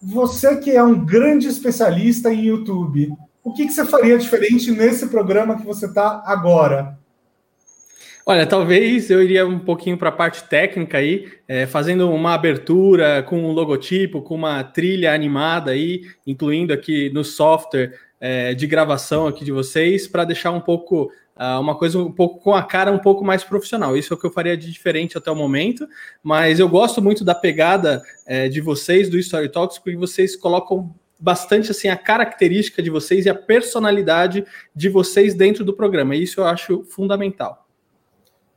Você que é um grande especialista em YouTube, o que, que você faria diferente nesse programa que você está agora? Olha, talvez eu iria um pouquinho para a parte técnica aí, é, fazendo uma abertura com um logotipo, com uma trilha animada aí, incluindo aqui no software é, de gravação aqui de vocês, para deixar um pouco uma coisa um pouco com a cara um pouco mais profissional. Isso é o que eu faria de diferente até o momento, mas eu gosto muito da pegada é, de vocês do Story Talks, porque vocês colocam bastante assim a característica de vocês e a personalidade de vocês dentro do programa. Isso eu acho fundamental.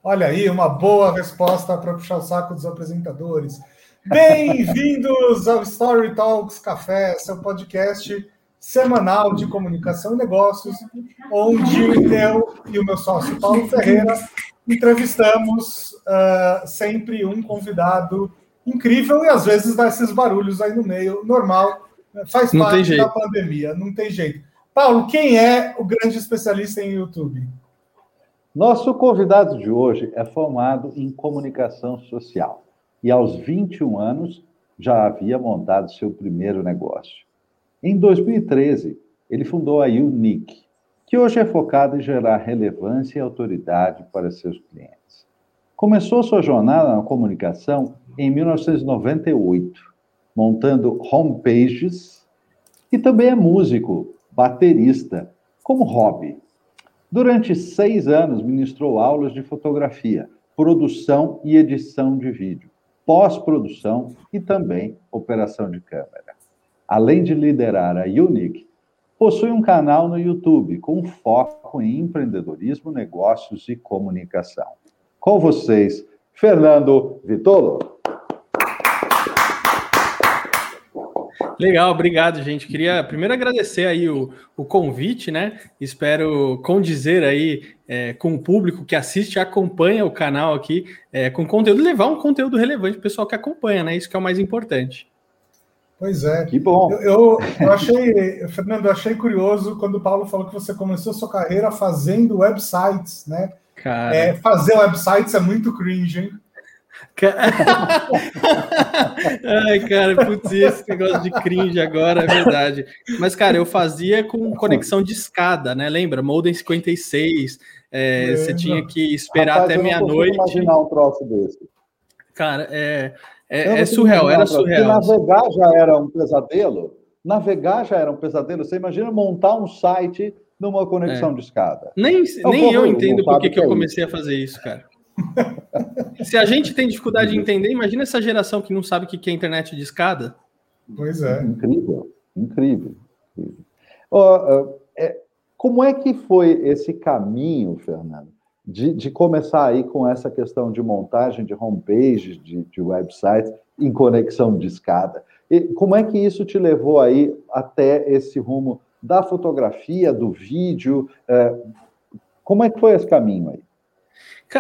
Olha aí, uma boa resposta para puxar o saco dos apresentadores. Bem-vindos ao Story Talks Café, seu podcast semanal de comunicação e negócios, onde eu e o meu sócio Paulo Ferreira entrevistamos uh, sempre um convidado incrível e às vezes dá esses barulhos aí no meio, normal, faz não parte da pandemia, não tem jeito. Paulo, quem é o grande especialista em YouTube? Nosso convidado de hoje é formado em comunicação social e, aos 21 anos, já havia montado seu primeiro negócio. Em 2013, ele fundou a Unique, que hoje é focada em gerar relevância e autoridade para seus clientes. Começou sua jornada na comunicação em 1998, montando homepages e também é músico, baterista, como hobby. Durante seis anos, ministrou aulas de fotografia, produção e edição de vídeo, pós-produção e também operação de câmera. Além de liderar a Unique, possui um canal no YouTube com foco em empreendedorismo, negócios e comunicação. Com vocês, Fernando Vitolo. Legal, obrigado, gente. Queria primeiro agradecer aí o, o convite, né? Espero condizer aí é, com o público que assiste acompanha o canal aqui é, com conteúdo, levar um conteúdo relevante para o pessoal que acompanha, né? Isso que é o mais importante. Pois é. Que bom. Eu, eu, eu achei, Fernando, eu achei curioso quando o Paulo falou que você começou sua carreira fazendo websites, né? Cara. É, fazer websites é muito cringe, hein? Ai, cara, putz, esse negócio de cringe agora é verdade. Mas, cara, eu fazia com conexão de escada, né? Lembra? Modem 56. É, é, você tinha que esperar Rapaz, até meia-noite. imaginar um troço desse. Cara, é, é, é surreal, era surreal. navegar já era um pesadelo. Navegar já era um pesadelo. Você imagina montar um site numa conexão é. de escada. Nem, nem eu entendo por que, que eu comecei a fazer isso, cara. Se a gente tem dificuldade de entender, imagina essa geração que não sabe o que é internet de escada. Pois é. Incrível, incrível. incrível. Oh, é, como é que foi esse caminho, Fernando, de, de, começar aí com essa questão de montagem de homepages, de, de websites em conexão de escada? E como é que isso te levou aí até esse rumo da fotografia, do vídeo? É, como é que foi esse caminho aí?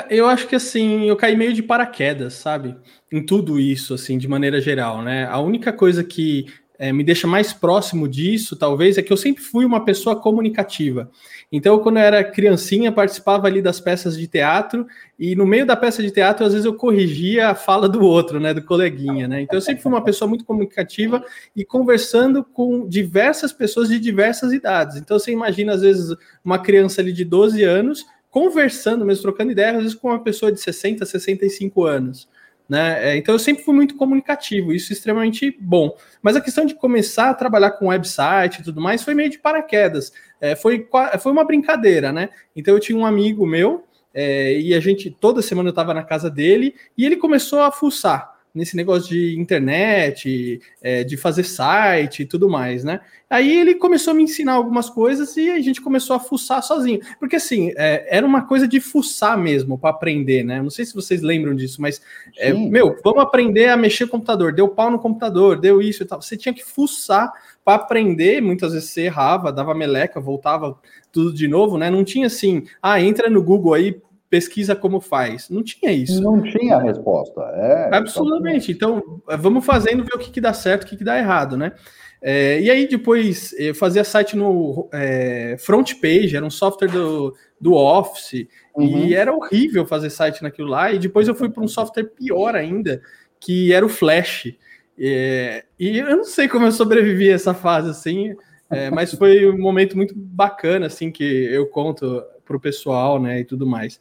Eu acho que assim, eu caí meio de paraquedas, sabe? Em tudo isso, assim, de maneira geral, né? A única coisa que é, me deixa mais próximo disso, talvez, é que eu sempre fui uma pessoa comunicativa. Então, quando eu era criancinha, participava ali das peças de teatro, e no meio da peça de teatro, às vezes eu corrigia a fala do outro, né? Do coleguinha, né? Então, eu sempre fui uma pessoa muito comunicativa e conversando com diversas pessoas de diversas idades. Então, você imagina, às vezes, uma criança ali de 12 anos conversando, mesmo trocando ideias, às vezes com uma pessoa de 60, 65 anos. Né? É, então eu sempre fui muito comunicativo, isso é extremamente bom. Mas a questão de começar a trabalhar com website e tudo mais foi meio de paraquedas. É, foi, foi uma brincadeira, né? Então eu tinha um amigo meu é, e a gente toda semana eu estava na casa dele e ele começou a fuçar nesse negócio de internet, é, de fazer site e tudo mais, né? Aí ele começou a me ensinar algumas coisas e a gente começou a fuçar sozinho. Porque assim, é, era uma coisa de fuçar mesmo para aprender, né? Não sei se vocês lembram disso, mas, é, meu, vamos aprender a mexer no computador. Deu pau no computador, deu isso e tal. Você tinha que fuçar para aprender. Muitas vezes você errava, dava meleca, voltava tudo de novo, né? Não tinha assim, ah, entra no Google aí, pesquisa como faz. Não tinha isso. Não tinha resposta. É, Absolutamente. Então, vamos fazendo ver o que, que dá certo, o que, que dá errado, né? É, e aí depois eu fazia site no é, front page, era um software do, do Office, uhum. e era horrível fazer site naquilo lá. E depois eu fui para um software pior ainda, que era o Flash. É, e eu não sei como eu sobrevivi a essa fase, assim, é, mas foi um momento muito bacana, assim, que eu conto para o pessoal, né, e tudo mais.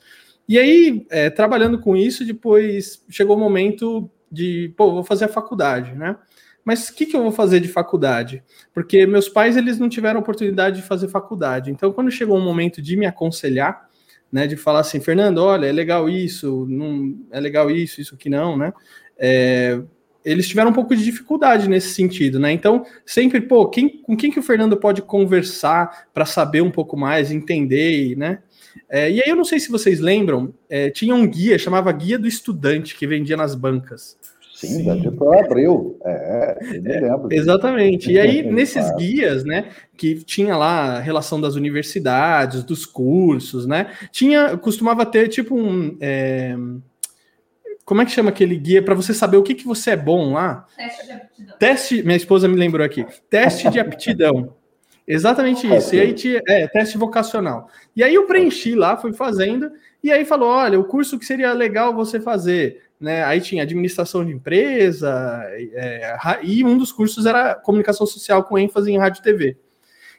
E aí, é, trabalhando com isso, depois chegou o momento de, pô, vou fazer a faculdade, né? Mas o que, que eu vou fazer de faculdade? Porque meus pais, eles não tiveram oportunidade de fazer faculdade. Então, quando chegou o momento de me aconselhar, né, de falar assim, Fernando, olha, é legal isso, não é legal isso, isso que não, né? É, eles tiveram um pouco de dificuldade nesse sentido, né? Então, sempre, pô, quem, com quem que o Fernando pode conversar para saber um pouco mais, entender, né? É, e aí eu não sei se vocês lembram, é, tinha um guia, chamava Guia do Estudante, que vendia nas bancas. Sim, Sim. da abril. É, eu me é, lembro. É, exatamente. E aí, nesses guias, né, que tinha lá a relação das universidades, dos cursos, né? Tinha, costumava ter tipo um. Como é que chama aquele guia para você saber o que, que você é bom lá? Teste de aptidão. Teste, minha esposa me lembrou aqui. Teste de aptidão. Exatamente isso. E aí tinha, é, teste vocacional. E aí eu preenchi lá, fui fazendo, e aí falou: olha, o curso que seria legal você fazer. Né? Aí tinha administração de empresa, é, e um dos cursos era comunicação social com ênfase em rádio e TV.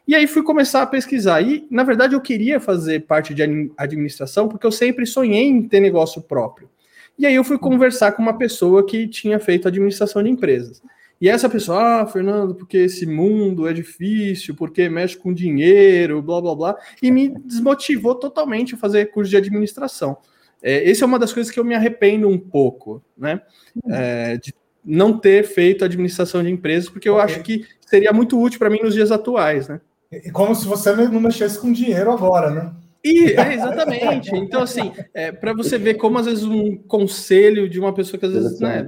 E aí fui começar a pesquisar. E, na verdade, eu queria fazer parte de administração porque eu sempre sonhei em ter negócio próprio. E aí eu fui conversar com uma pessoa que tinha feito administração de empresas. E essa pessoa, ah, Fernando, porque esse mundo é difícil, porque mexe com dinheiro, blá blá blá, e me desmotivou totalmente a fazer curso de administração. É, essa é uma das coisas que eu me arrependo um pouco, né? É, de não ter feito administração de empresas, porque eu acho que seria muito útil para mim nos dias atuais, né? E como se você não mexesse com dinheiro agora, né? E, é, exatamente. Então, assim, é, para você ver como às vezes um conselho de uma pessoa que às vezes. Né,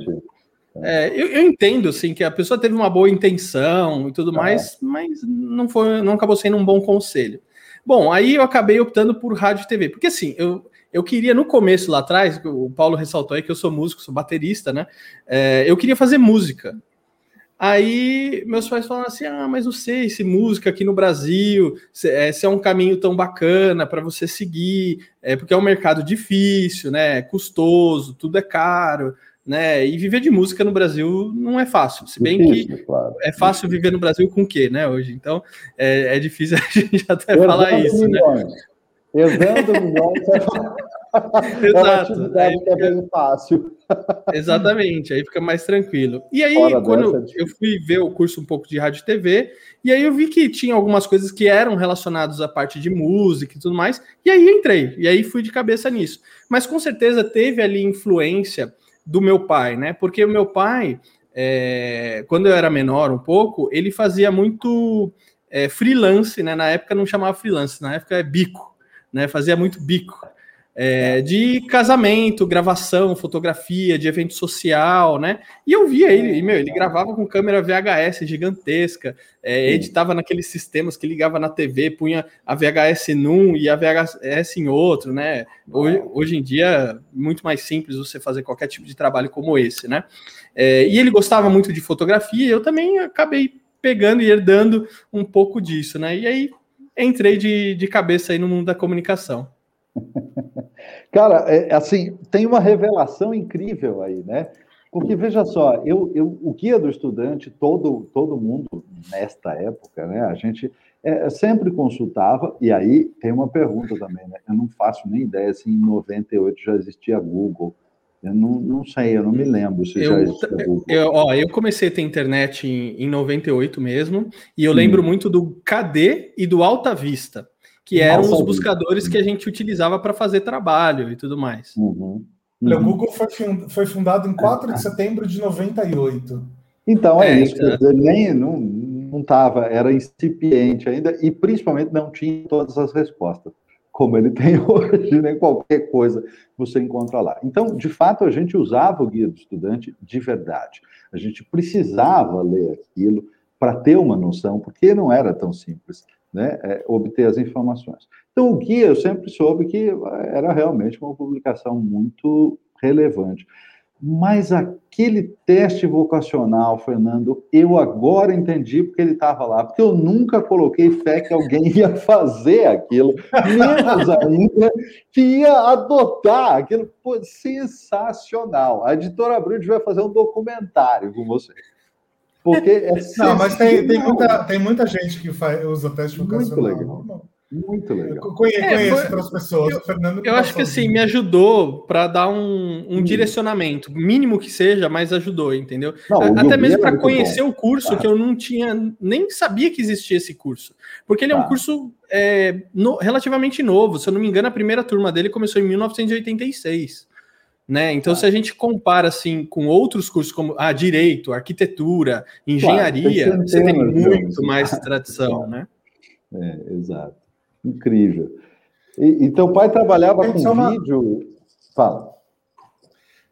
é, eu, eu, entendo assim que a pessoa teve uma boa intenção e tudo mais, mas não foi, não acabou sendo um bom conselho. Bom, aí eu acabei optando por rádio e TV, porque assim, eu, eu queria no começo lá atrás, o Paulo ressaltou aí que eu sou músico, sou baterista, né? É, eu queria fazer música. Aí meus pais falaram assim: ah, mas não sei se música aqui no Brasil se é, se é um caminho tão bacana para você seguir, é porque é um mercado difícil, né? Custoso, tudo é caro né? E viver de música no Brasil não é fácil. Se bem difícil, que claro. é fácil viver no Brasil com o quê, né? Hoje, então é, é difícil a gente até Herdando falar isso, né? milhões. né? Herdando milhões é, é uma atividade que é bem fácil. Exatamente, aí fica mais tranquilo. E aí, Fora quando dessa, eu fui ver o curso um pouco de rádio e TV, e aí eu vi que tinha algumas coisas que eram relacionadas à parte de música e tudo mais, e aí entrei, e aí fui de cabeça nisso. Mas com certeza teve ali influência do meu pai, né? Porque o meu pai, é, quando eu era menor um pouco, ele fazia muito é, freelance, né? Na época não chamava freelance, na época é bico, né? Fazia muito bico é, de casamento, gravação, fotografia, de evento social, né? E eu via ele, e, meu, ele gravava com câmera VHS gigantesca, é, editava naqueles sistemas que ligava na TV, punha a VHS num e a VHS em outro, né? Hoje, hoje em dia, muito mais simples você fazer qualquer tipo de trabalho como esse, né? É, e ele gostava muito de fotografia, eu também acabei pegando e herdando um pouco disso, né? E aí entrei de, de cabeça aí no mundo da comunicação. Cara, é, assim, tem uma revelação incrível aí, né? Porque, veja só, eu, eu, o guia do estudante, todo, todo mundo nesta época, né? A gente é, sempre consultava, e aí tem uma pergunta também, né? Eu não faço nem ideia se em 98 já existia Google. Eu não, não sei, eu não me lembro se eu, já existia Google. Eu, ó, eu comecei a ter internet em, em 98 mesmo, e eu lembro muito do KD e do Alta Vista que eram Nossa, os buscadores que a gente utilizava para fazer trabalho e tudo mais. Uhum. Uhum. O Google foi, fundado em 4 de setembro de 98. Então é, é isso, então... nem não não estava, era incipiente ainda e principalmente não tinha todas as respostas, como ele tem hoje, nem qualquer coisa você encontra lá. Então, de fato, a gente usava o guia do estudante de verdade. A gente precisava ler aquilo para ter uma noção, porque não era tão simples né, é, obter as informações. Então, o guia, eu sempre soube que era realmente uma publicação muito relevante. Mas aquele teste vocacional, Fernando, eu agora entendi porque ele estava lá. Porque eu nunca coloquei fé que alguém ia fazer aquilo, menos ainda que ia adotar aquilo. Pô, sensacional. A editora Abril vai fazer um documentário com você. Porque é Não, mas tem, tem, muita, tem muita gente que faz, usa teste vocacional. Muito legal. Muito legal. Conheço, é, conheço outras pessoas. Eu, Fernando eu acho que assim, me ajudou para dar um, um hum. direcionamento, mínimo que seja, mas ajudou, entendeu? Não, Até mesmo para conhecer bom. o curso, ah. que eu não tinha, nem sabia que existia esse curso. Porque ele é um ah. curso é, no, relativamente novo. Se eu não me engano, a primeira turma dele começou em 1986. Né? Então, ah. se a gente compara assim com outros cursos como ah, direito, arquitetura, engenharia, claro, você tem muito mais tradição, né? É, exato. Incrível. E, e teu pai trabalhava com uma... vídeo. Fala.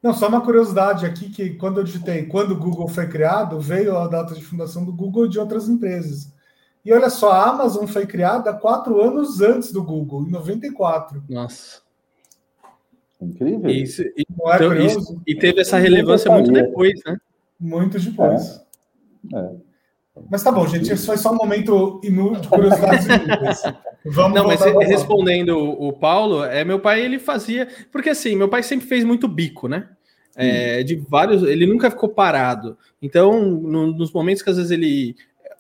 Não, só uma curiosidade aqui que quando eu digitei quando o Google foi criado, veio a data de fundação do Google e de outras empresas. E olha só, a Amazon foi criada quatro anos antes do Google, em 94. Nossa. Incrível. Isso, e, é então, isso, e teve essa relevância muito depois, né? Muito depois. É. É. Mas tá bom, gente, isso foi só um momento inútil de curiosidades inúteis. Vamos Não, mas respondendo o Paulo, é meu pai ele fazia, porque assim, meu pai sempre fez muito bico, né? É, de vários, ele nunca ficou parado. Então, no, nos momentos que às vezes ele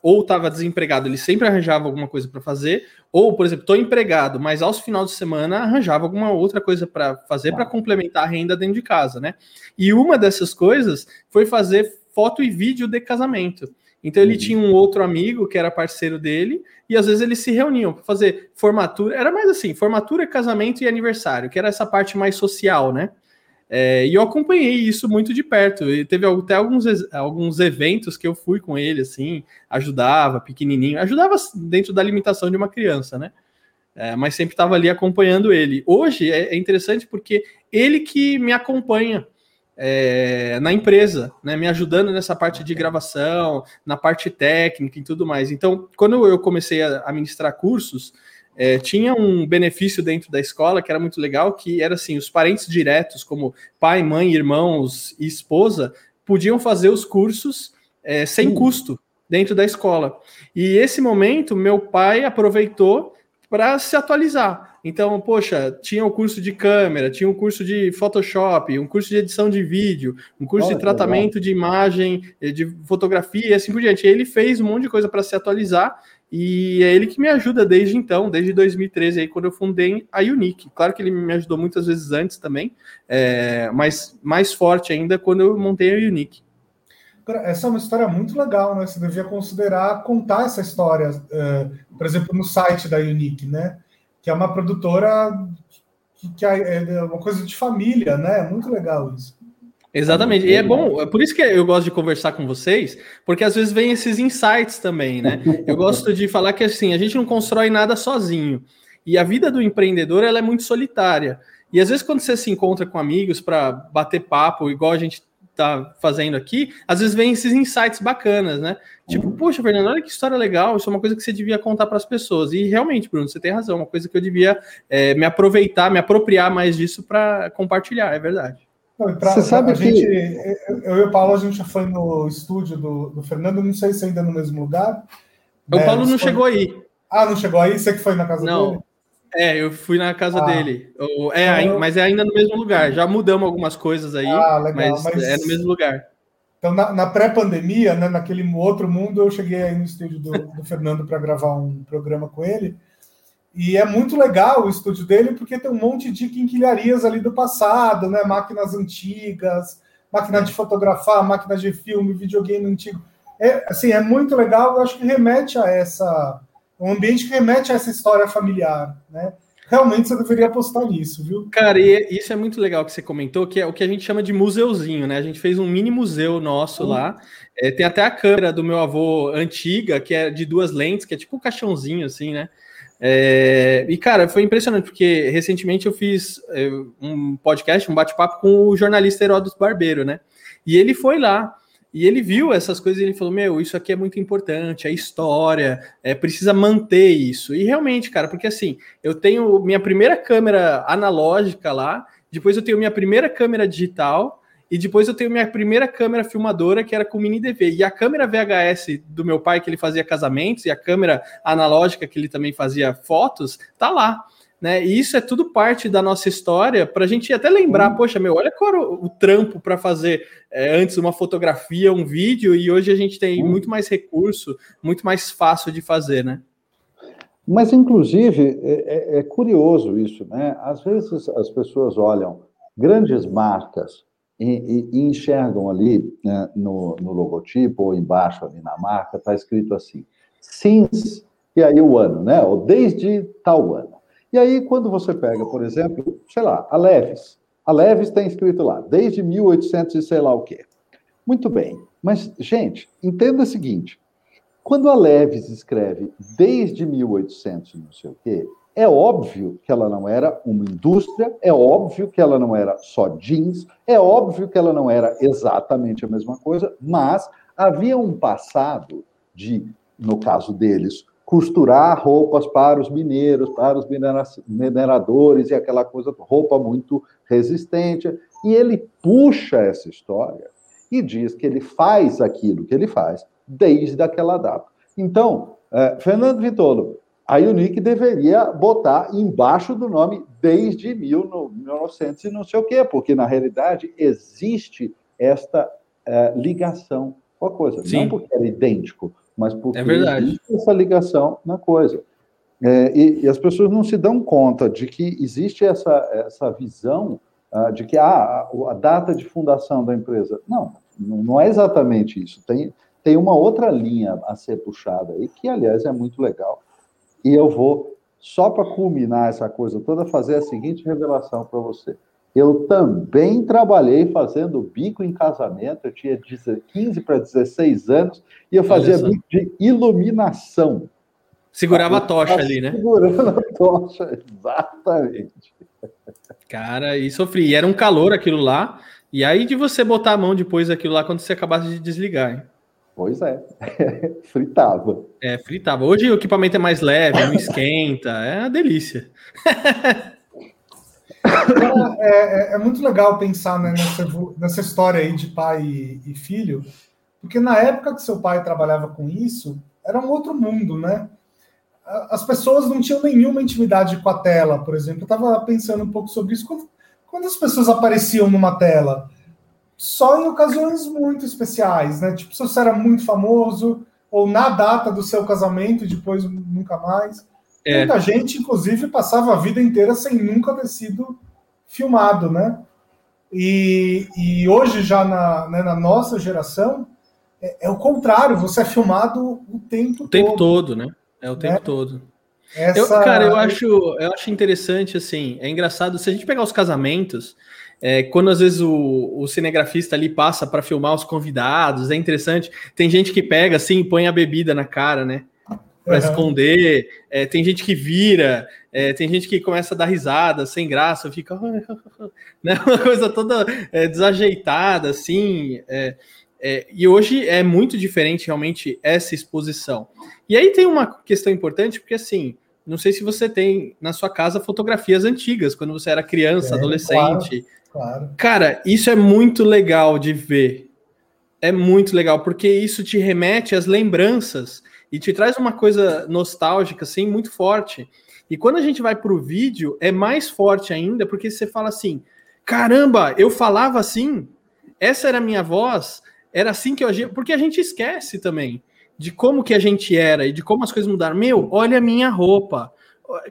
ou estava desempregado, ele sempre arranjava alguma coisa para fazer, ou, por exemplo, estou empregado, mas aos finais de semana arranjava alguma outra coisa para fazer para complementar a renda dentro de casa, né? E uma dessas coisas foi fazer foto e vídeo de casamento. Então ele uhum. tinha um outro amigo que era parceiro dele, e às vezes eles se reuniam para fazer formatura. Era mais assim, formatura, casamento e aniversário, que era essa parte mais social, né? É, e eu acompanhei isso muito de perto. E teve até alguns, alguns eventos que eu fui com ele, assim, ajudava, pequenininho, ajudava dentro da limitação de uma criança, né? É, mas sempre estava ali acompanhando ele. Hoje é, é interessante porque ele que me acompanha é, na empresa, né, me ajudando nessa parte de gravação, na parte técnica e tudo mais. Então, quando eu comecei a, ministrar cursos, é, tinha um benefício dentro da escola que era muito legal, que era assim, os parentes diretos, como pai, mãe, irmãos e esposa, podiam fazer os cursos é, sem custo dentro da escola. E esse momento, meu pai aproveitou para se atualizar. Então, poxa, tinha o um curso de câmera, tinha um curso de Photoshop, um curso de edição de vídeo, um curso Olha, de tratamento de imagem, eh, de fotografia e assim por diante. Ele fez um monte de coisa para se atualizar e é ele que me ajuda desde então, desde 2013, aí, quando eu fundei a Unique. Claro que ele me ajudou muitas vezes antes também, é, mas mais forte ainda quando eu montei a Unique. Essa é uma história muito legal, né? Você devia considerar contar essa história, uh, por exemplo, no site da Unique, né? que é uma produtora que, que é, é uma coisa de família, né? É muito legal isso. Exatamente. E é bom, é por isso que eu gosto de conversar com vocês, porque às vezes vem esses insights também, né? Eu gosto de falar que assim, a gente não constrói nada sozinho. E a vida do empreendedor ela é muito solitária. E às vezes quando você se encontra com amigos para bater papo, igual a gente tá fazendo aqui, às vezes vem esses insights bacanas, né? Tipo, uhum. poxa, Fernando, olha que história legal, isso é uma coisa que você devia contar para as pessoas. E realmente, Bruno, você tem razão, é uma coisa que eu devia é, me aproveitar, me apropriar mais disso para compartilhar, é verdade. Não, pra, você sabe a que... gente, eu e o Paulo, a gente já foi no estúdio do, do Fernando, não sei se ainda no mesmo lugar. O né, Paulo não foi... chegou aí. Ah, não chegou aí? Você que foi na casa não. dele? É, eu fui na casa ah. dele. É, então, mas é ainda no mesmo lugar. Já mudamos algumas coisas aí, ah, legal, mas, mas, é no mesmo lugar. Então, na, na pré-pandemia, né, naquele outro mundo, eu cheguei aí no estúdio do, do Fernando para gravar um programa com ele. E é muito legal o estúdio dele, porque tem um monte de quinquilharias ali do passado, né? Máquinas antigas, máquina de fotografar, máquina de filme, videogame antigo. É, assim, é muito legal, eu acho que remete a essa um ambiente que remete a essa história familiar, né? Realmente você deveria apostar nisso, viu? Cara, e isso é muito legal que você comentou, que é o que a gente chama de museuzinho, né? A gente fez um mini museu nosso hum. lá. É, tem até a câmera do meu avô antiga, que é de duas lentes, que é tipo um caixãozinho, assim, né? É, e, cara, foi impressionante, porque recentemente eu fiz é, um podcast, um bate-papo com o jornalista Heródoto Barbeiro, né? E ele foi lá. E ele viu essas coisas e ele falou: Meu, isso aqui é muito importante, a história, é, precisa manter isso. E realmente, cara, porque assim, eu tenho minha primeira câmera analógica lá, depois eu tenho minha primeira câmera digital, e depois eu tenho minha primeira câmera filmadora, que era com mini DV. E a câmera VHS do meu pai, que ele fazia casamentos, e a câmera analógica, que ele também fazia fotos, tá lá. Né? E isso é tudo parte da nossa história, para a gente até lembrar, hum. poxa, meu, olha qual era o, o trampo para fazer é, antes uma fotografia, um vídeo, e hoje a gente tem hum. muito mais recurso, muito mais fácil de fazer, né? Mas, inclusive, é, é, é curioso isso, né? Às vezes as pessoas olham grandes marcas e, e, e enxergam ali né, no, no, logotipo ou embaixo ali na marca, está escrito assim, since, e aí o ano, né? Ou desde tal ano. E aí, quando você pega, por exemplo, sei lá, a Leves. A Leves está escrito lá, desde 1800 e sei lá o quê. Muito bem. Mas, gente, entenda o seguinte: quando a Leves escreve desde 1800 não sei o quê, é óbvio que ela não era uma indústria, é óbvio que ela não era só jeans, é óbvio que ela não era exatamente a mesma coisa, mas havia um passado de, no caso deles, costurar roupas para os mineiros, para os mineradores e aquela coisa, roupa muito resistente. E ele puxa essa história e diz que ele faz aquilo que ele faz desde aquela data. Então, é, Fernando Vitolo, a Unique deveria botar embaixo do nome desde 1900 e não sei o quê, porque na realidade existe esta é, ligação com a coisa. Sim. Não porque era idêntico, mas porque é existe essa ligação na coisa. É, e, e, as pessoas não se dão conta de que existe essa, essa visão uh, de que ah, a, a, data de fundação da empresa. Não, não é exatamente isso. Tem, tem uma outra linha a ser puxada aí, que, aliás, é muito legal. E eu vou, só para culminar essa coisa toda, fazer a seguinte revelação para você. Eu também trabalhei fazendo bico em casamento, eu tinha 15 para 16 anos, e eu fazia bico de iluminação. Segurava a tocha ali, né? Segurando a tocha, exatamente. Cara, e sofri. E era um calor aquilo lá. E aí de você botar a mão depois daquilo lá quando você acabasse de desligar, hein? Pois é, fritava. É, fritava. Hoje o equipamento é mais leve, não esquenta, é uma delícia. Então, é, é, é, muito legal pensar né, nessa, nessa história aí de pai e, e, filho, porque na época que seu pai trabalhava com isso, era um outro mundo, né? As pessoas não tinham nenhuma intimidade com a tela, por exemplo. Eu estava pensando um pouco sobre isso. Quando, quando as pessoas apareciam numa tela? Só em ocasiões muito especiais, né? Tipo, se você era muito famoso, ou na data do seu casamento e depois nunca mais. É. Muita gente, inclusive, passava a vida inteira sem nunca ter sido filmado, né? E, e hoje, já na, né, na nossa geração, é, é, o contrário, você é filmado o tempo todo. O tempo todo, né? É o tempo né? todo. Essa... Eu, cara, eu acho, eu acho interessante, assim, é engraçado, se a gente pegar os casamentos, é, quando às vezes o, o cinegrafista ali passa para filmar os convidados, é interessante, tem gente que pega assim, põe a bebida na cara, né? para uhum. esconder. É, tem gente que vira, é, tem gente que começa a dar risada sem graça, fica né, uma coisa toda é, desajeitada, assim. É, é, e hoje é muito diferente realmente essa exposição. E aí tem uma questão importante, porque assim, não sei se você tem na sua casa fotografias antigas, quando você era criança, adolescente. Claro, claro. Cara, isso é muito legal de ver. É muito legal, porque isso te remete às lembranças e te traz uma coisa nostálgica, assim, muito forte. E quando a gente vai para o vídeo, é mais forte ainda, porque você fala assim: caramba, eu falava assim, essa era a minha voz, era assim que eu agia, porque a gente esquece também de como que a gente era e de como as coisas mudaram. Meu, olha a minha roupa.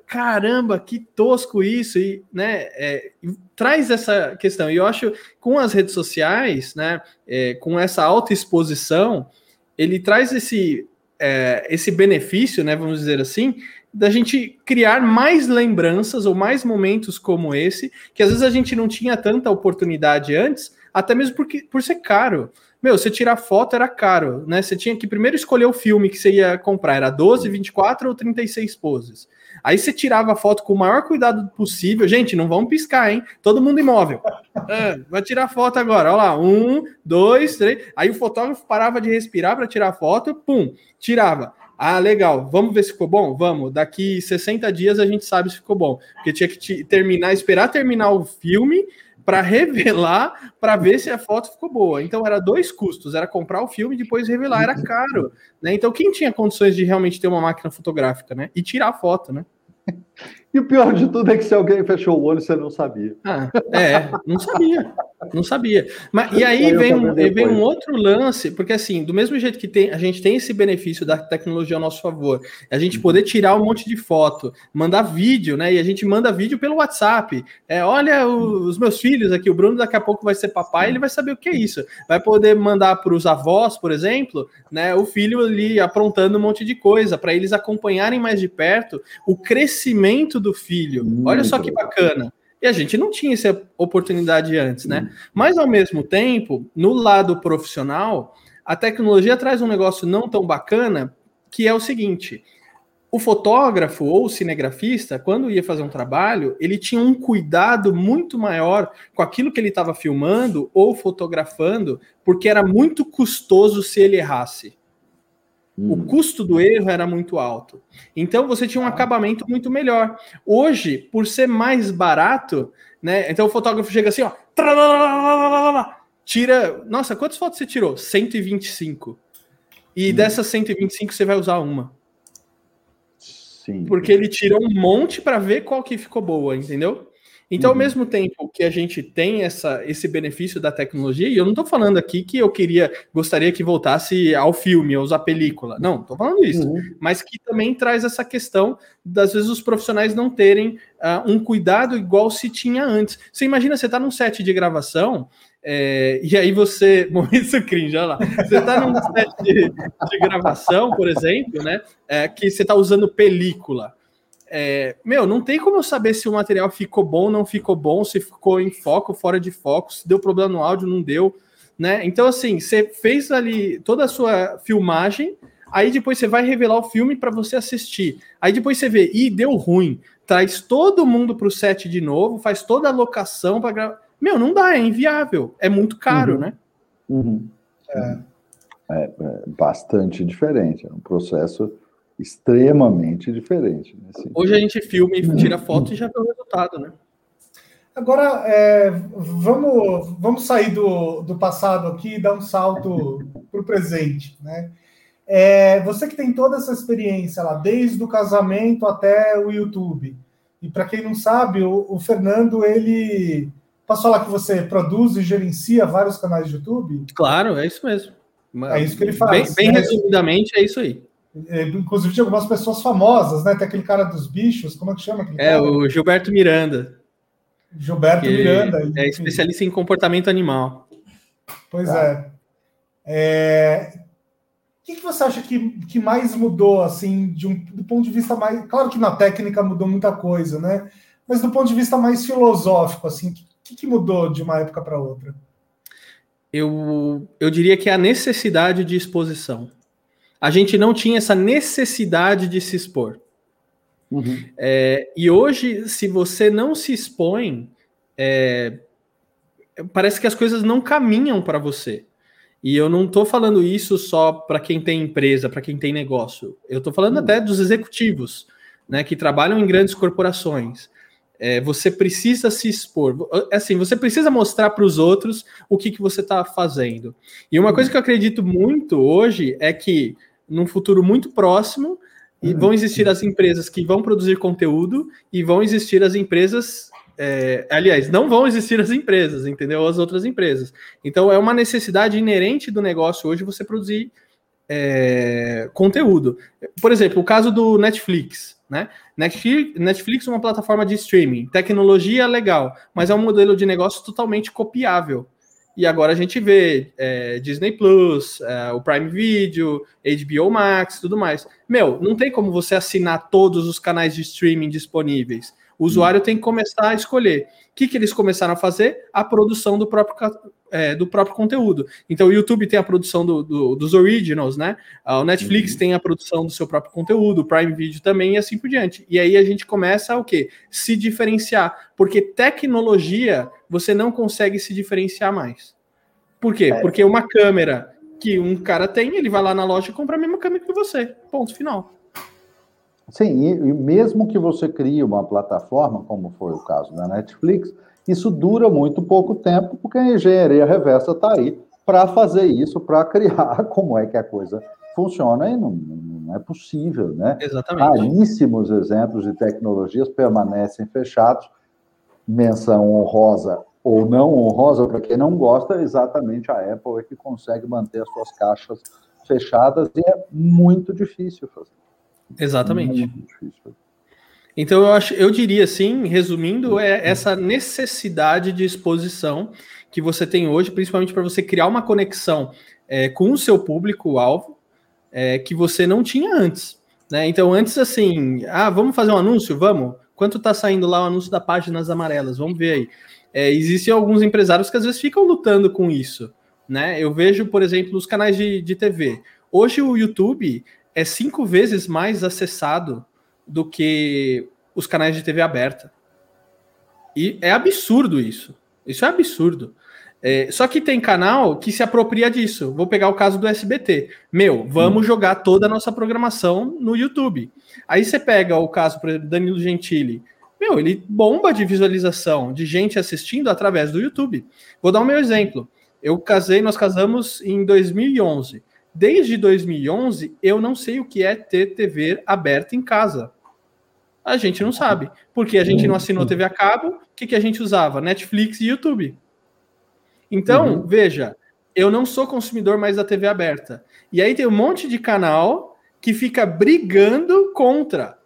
Caramba, que tosco isso, e né, é, traz essa questão. E eu acho com as redes sociais, né, é, com essa autoexposição, ele traz esse é, esse benefício, né, vamos dizer assim, da gente criar mais lembranças ou mais momentos como esse, que às vezes a gente não tinha tanta oportunidade antes, até mesmo porque, por ser caro. Meu, você tirar foto era caro, né? Você tinha que primeiro escolher o filme que você ia comprar, era 12, 24 ou 36 poses. Aí você tirava a foto com o maior cuidado possível. Gente, não vamos piscar, hein? Todo mundo imóvel. É, vai tirar foto agora. Olha lá. Um, dois, três. Aí o fotógrafo parava de respirar para tirar foto, pum, tirava. Ah, legal. Vamos ver se ficou bom? Vamos. Daqui 60 dias a gente sabe se ficou bom. Porque tinha que terminar, esperar terminar o filme para revelar, para ver se a foto ficou boa. Então era dois custos, era comprar o filme e depois revelar, era caro, né? Então quem tinha condições de realmente ter uma máquina fotográfica, né? E tirar a foto, né? E o pior de tudo é que se alguém fechou o olho, você não sabia. Ah, é, não sabia. Não sabia. Mas, e aí vem um, vem um outro lance, porque assim, do mesmo jeito que tem, a gente tem esse benefício da tecnologia ao nosso favor, a gente poder tirar um monte de foto, mandar vídeo, né? E a gente manda vídeo pelo WhatsApp. É, olha os meus filhos aqui, o Bruno daqui a pouco vai ser papai, ele vai saber o que é isso. Vai poder mandar para os avós, por exemplo, né? O filho ali aprontando um monte de coisa, para eles acompanharem mais de perto o crescimento do filho. Olha só que bacana. E a gente não tinha essa oportunidade antes, né? Mas ao mesmo tempo, no lado profissional, a tecnologia traz um negócio não tão bacana, que é o seguinte: o fotógrafo ou o cinegrafista, quando ia fazer um trabalho, ele tinha um cuidado muito maior com aquilo que ele estava filmando ou fotografando, porque era muito custoso se ele errasse. Hum. O custo do erro era muito alto. Então você tinha um acabamento muito melhor. Hoje, por ser mais barato, né? Então o fotógrafo chega assim, ó, tira. Nossa, quantas fotos você tirou? 125. E hum. dessas 125 você vai usar uma. Sim. Porque ele tirou um monte para ver qual que ficou boa, entendeu? Então, uhum. ao mesmo tempo que a gente tem essa, esse benefício da tecnologia, e eu não estou falando aqui que eu queria, gostaria que voltasse ao filme, ou à película. Não, estou falando isso. Uhum. Mas que também traz essa questão das vezes os profissionais não terem uh, um cuidado igual se tinha antes. Você imagina, você está num set de gravação. É, e aí você. Bom, isso cringe, olha lá. Você está num set de, de, gravação, por exemplo, né? É, que você está usando película é, meu, não tem como eu saber se o material ficou bom, não ficou bom, se ficou em foco, fora de foco, se deu problema no áudio, não deu, né? Então, assim, você fez ali toda a sua filmagem, aí depois você vai revelar o filme para você assistir. Aí depois você vê, e deu ruim. Traz todo mundo para o set de novo, faz toda a locação para gravar. Meu, não dá, é inviável. É muito caro, uhum. né? Uhum. É. É, é bastante diferente. É um processo extremamente diferente. Né? Hoje a gente filma e tira foto e já vê o resultado, né? Agora, é, vamos, vamos sair do, do passado aqui e dar um salto para o presente, né? É, você que tem toda essa experiência lá, desde o casamento até o YouTube. E para quem não sabe, o, o, Fernando, ele. Posso falar que você produz e gerencia vários canais de YouTube? Claro, é isso mesmo. É isso que ele faz. Bem, bem né? resumidamente, é isso aí. É, inclusive de algumas pessoas famosas, né? Tem aquele cara dos bichos, como é que chama? é, cara? o Gilberto Miranda. Gilberto Miranda. É enfim. especialista em comportamento animal. Pois tá. é. é. O que, que você acha que, que mais mudou, assim, de um, do ponto de vista mais. Claro que na técnica mudou muita coisa, né? Mas do ponto de vista mais filosófico, assim, o que, que mudou de uma época para outra? Eu, eu diria que é a necessidade de exposição a gente não tinha essa necessidade de se expor. Uhum. É, e hoje, se você não se expõe, é, parece que as coisas não caminham para você. E eu não estou falando isso só para quem tem empresa, para quem tem negócio. Eu estou falando uhum. até dos executivos, né, que trabalham em grandes corporações. É, você precisa se expor. Assim, você precisa mostrar para os outros o que, que você está fazendo. E uma uhum. coisa que eu acredito muito hoje é que num futuro muito próximo, e vão existir as empresas que vão produzir conteúdo e vão existir as empresas. É, aliás, não vão existir as empresas, entendeu? As outras empresas. Então, é uma necessidade inerente do negócio hoje você produzir é, conteúdo. Por exemplo, o caso do Netflix. Né? Netflix, Netflix é uma plataforma de streaming, tecnologia legal, mas é um modelo de negócio totalmente copiável. E agora a gente vê é, Disney Plus, é, o Prime Video, HBO Max, tudo mais. Meu, não tem como você assinar todos os canais de streaming disponíveis. O usuário tem que começar a escolher. O que, que eles começaram a fazer? A produção do próprio, é, do próprio conteúdo. Então, o YouTube tem a produção do, do, dos originals, né? O Netflix uhum. tem a produção do seu próprio conteúdo, o Prime Video também e assim por diante. E aí a gente começa o quê? Se diferenciar. Porque tecnologia você não consegue se diferenciar mais. Por quê? É. Porque uma câmera que um cara tem, ele vai lá na loja e compra a mesma câmera que você. Ponto final. Sim, e, e mesmo que você crie uma plataforma, como foi o caso da Netflix, Isso dura muito pouco tempo, porque a engenharia reversa está aí para fazer isso, para criar como é que a coisa funciona, e não, não é possível, né? Exatamente. Raríssimos exemplos de tecnologias permanecem fechados, menção honrosa ou não honrosa para quem não gosta, exatamente a Apple é que consegue manter as suas caixas fechadas e é muito difícil fazer. Exatamente. Difícil. Então eu acho, eu diria assim, resumindo, é essa necessidade de exposição que você tem hoje, principalmente para você criar uma conexão é, com o seu público-alvo é, que você não tinha antes. Né? Então, antes assim, ah, vamos fazer um anúncio? Vamos. Quanto está saindo lá o anúncio da Páginas Amarelas? Vamos ver aí. É, existem alguns empresários que às vezes ficam lutando com isso. Né? Eu vejo, por exemplo, os canais de, de TV. Hoje o YouTube é cinco vezes mais acessado do que os canais de TV aberta. E é absurdo isso. Isso é absurdo. É, só que tem canal que se apropria disso. Vou pegar o caso do SBT. Meu, vamos hum. jogar toda a nossa programação no YouTube. Aí você pega o caso, por exemplo, Danilo Gentili. Meu, ele bomba de visualização de gente assistindo através do YouTube. Vou dar o um meu exemplo. Eu casei, nós casamos em 2011. Desde 2011, eu não sei o que é ter TV aberta em casa. A gente não sabe. Porque a gente não assinou TV a cabo, o que, que a gente usava? Netflix e YouTube. Então, uhum. veja, eu não sou consumidor mais da TV aberta. E aí tem um monte de canal que fica brigando contra.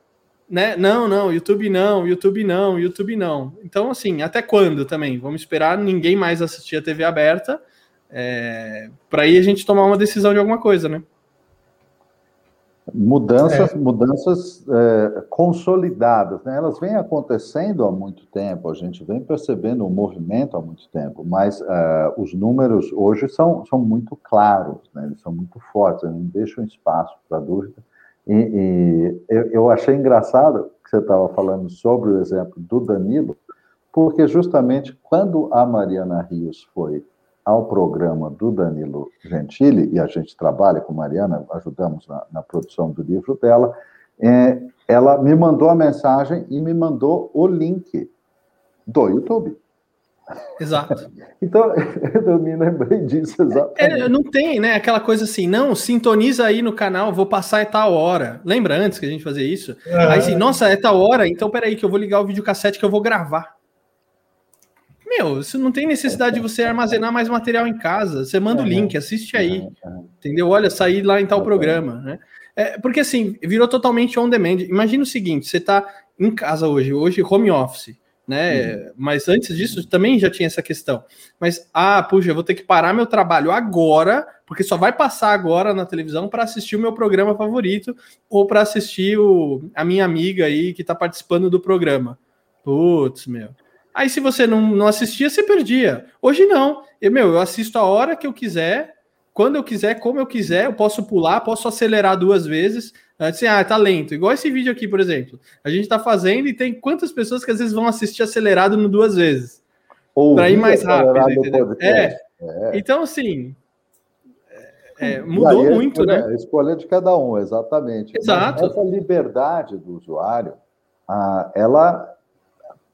Né? Não, não, YouTube não, YouTube não, YouTube não. Então, assim, até quando também? Vamos esperar ninguém mais assistir a TV aberta é, para aí a gente tomar uma decisão de alguma coisa, né? Mudanças, é. mudanças é, consolidadas, né? elas vêm acontecendo há muito tempo, a gente vem percebendo o movimento há muito tempo, mas é, os números hoje são, são muito claros, né? eles são muito fortes, não deixam espaço para dúvida. E, e eu, eu, achei engraçado que você estava falando sobre o exemplo do Danilo, porque justamente quando a Mariana Rios foi ao programa do Danilo Gentili, e a gente trabalha com Mariana, ajudamos na, na produção do livro dela, é, ela me mandou a mensagem e me mandou o link do YouTube. Exato. então, eu me lembrei disso exatamente. É, não tem, né? Aquela coisa assim, não, sintoniza aí no canal, vou passar é tal hora. Lembra antes que a gente fazia isso? É. Aí assim, nossa, é tal hora, então peraí que eu vou ligar o videocassete que eu vou gravar. Meu, isso não tem necessidade de você armazenar mais material em casa. Você manda o link, assiste aí. Entendeu? Olha, sair lá em tal programa, né? É, porque assim, virou totalmente on demand. Imagina o seguinte: você está em casa hoje, hoje home office, né? Mas antes disso também já tinha essa questão. Mas, ah, puxa, eu vou ter que parar meu trabalho agora, porque só vai passar agora na televisão para assistir o meu programa favorito ou para assistir o, a minha amiga aí que está participando do programa. Putz, meu. Aí, se você não, não assistia, você perdia. Hoje não. Eu, meu, eu assisto a hora que eu quiser, quando eu quiser, como eu quiser, eu posso pular, posso acelerar duas vezes. Assim, ah, tá lento. Igual esse vídeo aqui, por exemplo. A gente tá fazendo e tem quantas pessoas que às vezes vão assistir acelerado no duas vezes. Para ir mais rápido. É. é. Então, assim, é, mudou aí, muito, né? A escolha de cada um, exatamente. Exato. Mas essa liberdade do usuário, ah, ela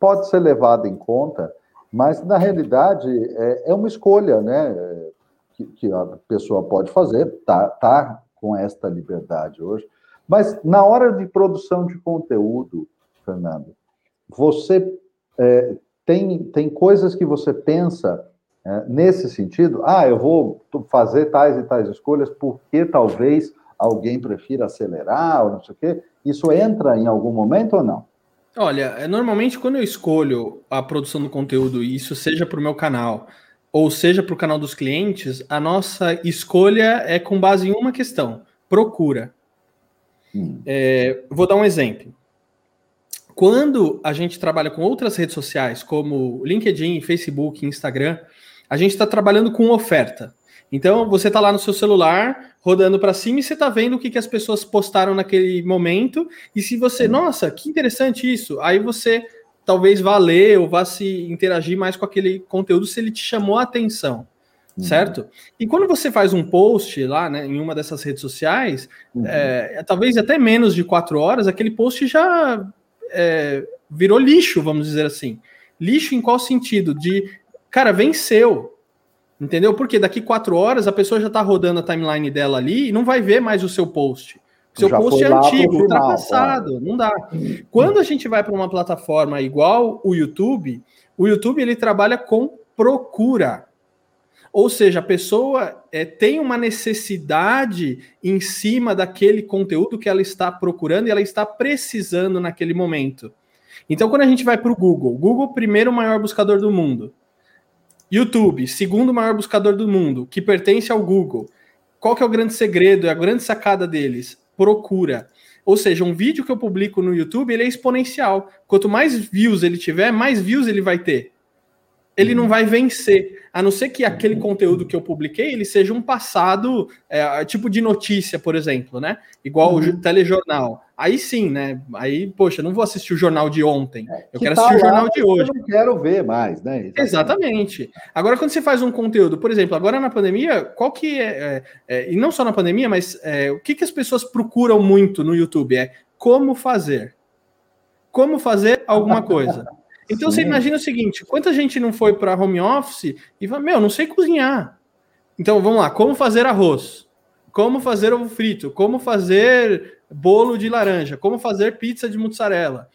pode ser levada em conta, mas na realidade é, é uma escolha, né? Que, que, a pessoa pode fazer, tá, tá com esta liberdade hoje. Mas na hora de produção de conteúdo, Fernando, você é, tem, tem coisas que você pensa é, nesse sentido? Ah, eu vou fazer tais e tais escolhas porque talvez alguém prefira acelerar ou não sei o quê. Isso entra em algum momento ou não? Olha, é, normalmente quando eu escolho a produção do conteúdo, isso seja para o meu canal ou seja para o canal dos clientes, a nossa escolha é com base em uma questão: procura. Hum. É, vou dar um exemplo. Quando a gente trabalha com outras redes sociais, como LinkedIn, Facebook, Instagram, a gente está trabalhando com oferta. Então, você está lá no seu celular, rodando para cima, e você está vendo o que, que as pessoas postaram naquele momento. E se você, nossa, que interessante isso, aí você talvez vá ler ou vá se interagir mais com aquele conteúdo se ele te chamou a atenção. Uhum. Certo? E quando você faz um post lá, né, em uma dessas redes sociais, uhum. é, talvez até menos de quatro horas, aquele post já é, virou lixo, vamos dizer assim. Lixo em qual sentido? De, cara, venceu. Entendeu? Porque daqui quatro horas a pessoa já está rodando a timeline dela ali e não vai ver mais o seu post. Seu já post é antigo, ultrapassado, cara. não dá. Quando a gente vai para uma plataforma igual o YouTube, o YouTube ele trabalha com procura. Ou seja, a pessoa é, tem uma necessidade em cima daquele conteúdo que ela está procurando e ela está precisando naquele momento. Então, quando a gente vai para o Google, Google, primeiro maior buscador do mundo. YouTube, segundo maior buscador do mundo, que pertence ao Google. Qual que é o grande segredo, é a grande sacada deles? Procura. Ou seja, um vídeo que eu publico no YouTube, ele é exponencial. Quanto mais views ele tiver, mais views ele vai ter ele não vai vencer, a não ser que aquele conteúdo que eu publiquei ele seja um passado é, tipo de notícia, por exemplo, né? Igual uhum. o telejornal. Aí sim, né? Aí, poxa, não vou assistir o jornal de ontem. É, eu que quero tá assistir lá, o jornal de hoje. Eu não quero ver mais, né? Exatamente. Exatamente. Agora, quando você faz um conteúdo, por exemplo, agora na pandemia, qual que é, é, é e não só na pandemia, mas é, o que, que as pessoas procuram muito no YouTube é como fazer. Como fazer alguma coisa. Então Sim. você imagina o seguinte: quanta gente não foi para home office e fala, meu, não sei cozinhar. Então vamos lá, como fazer arroz? Como fazer ovo frito? Como fazer bolo de laranja? Como fazer pizza de mussarela?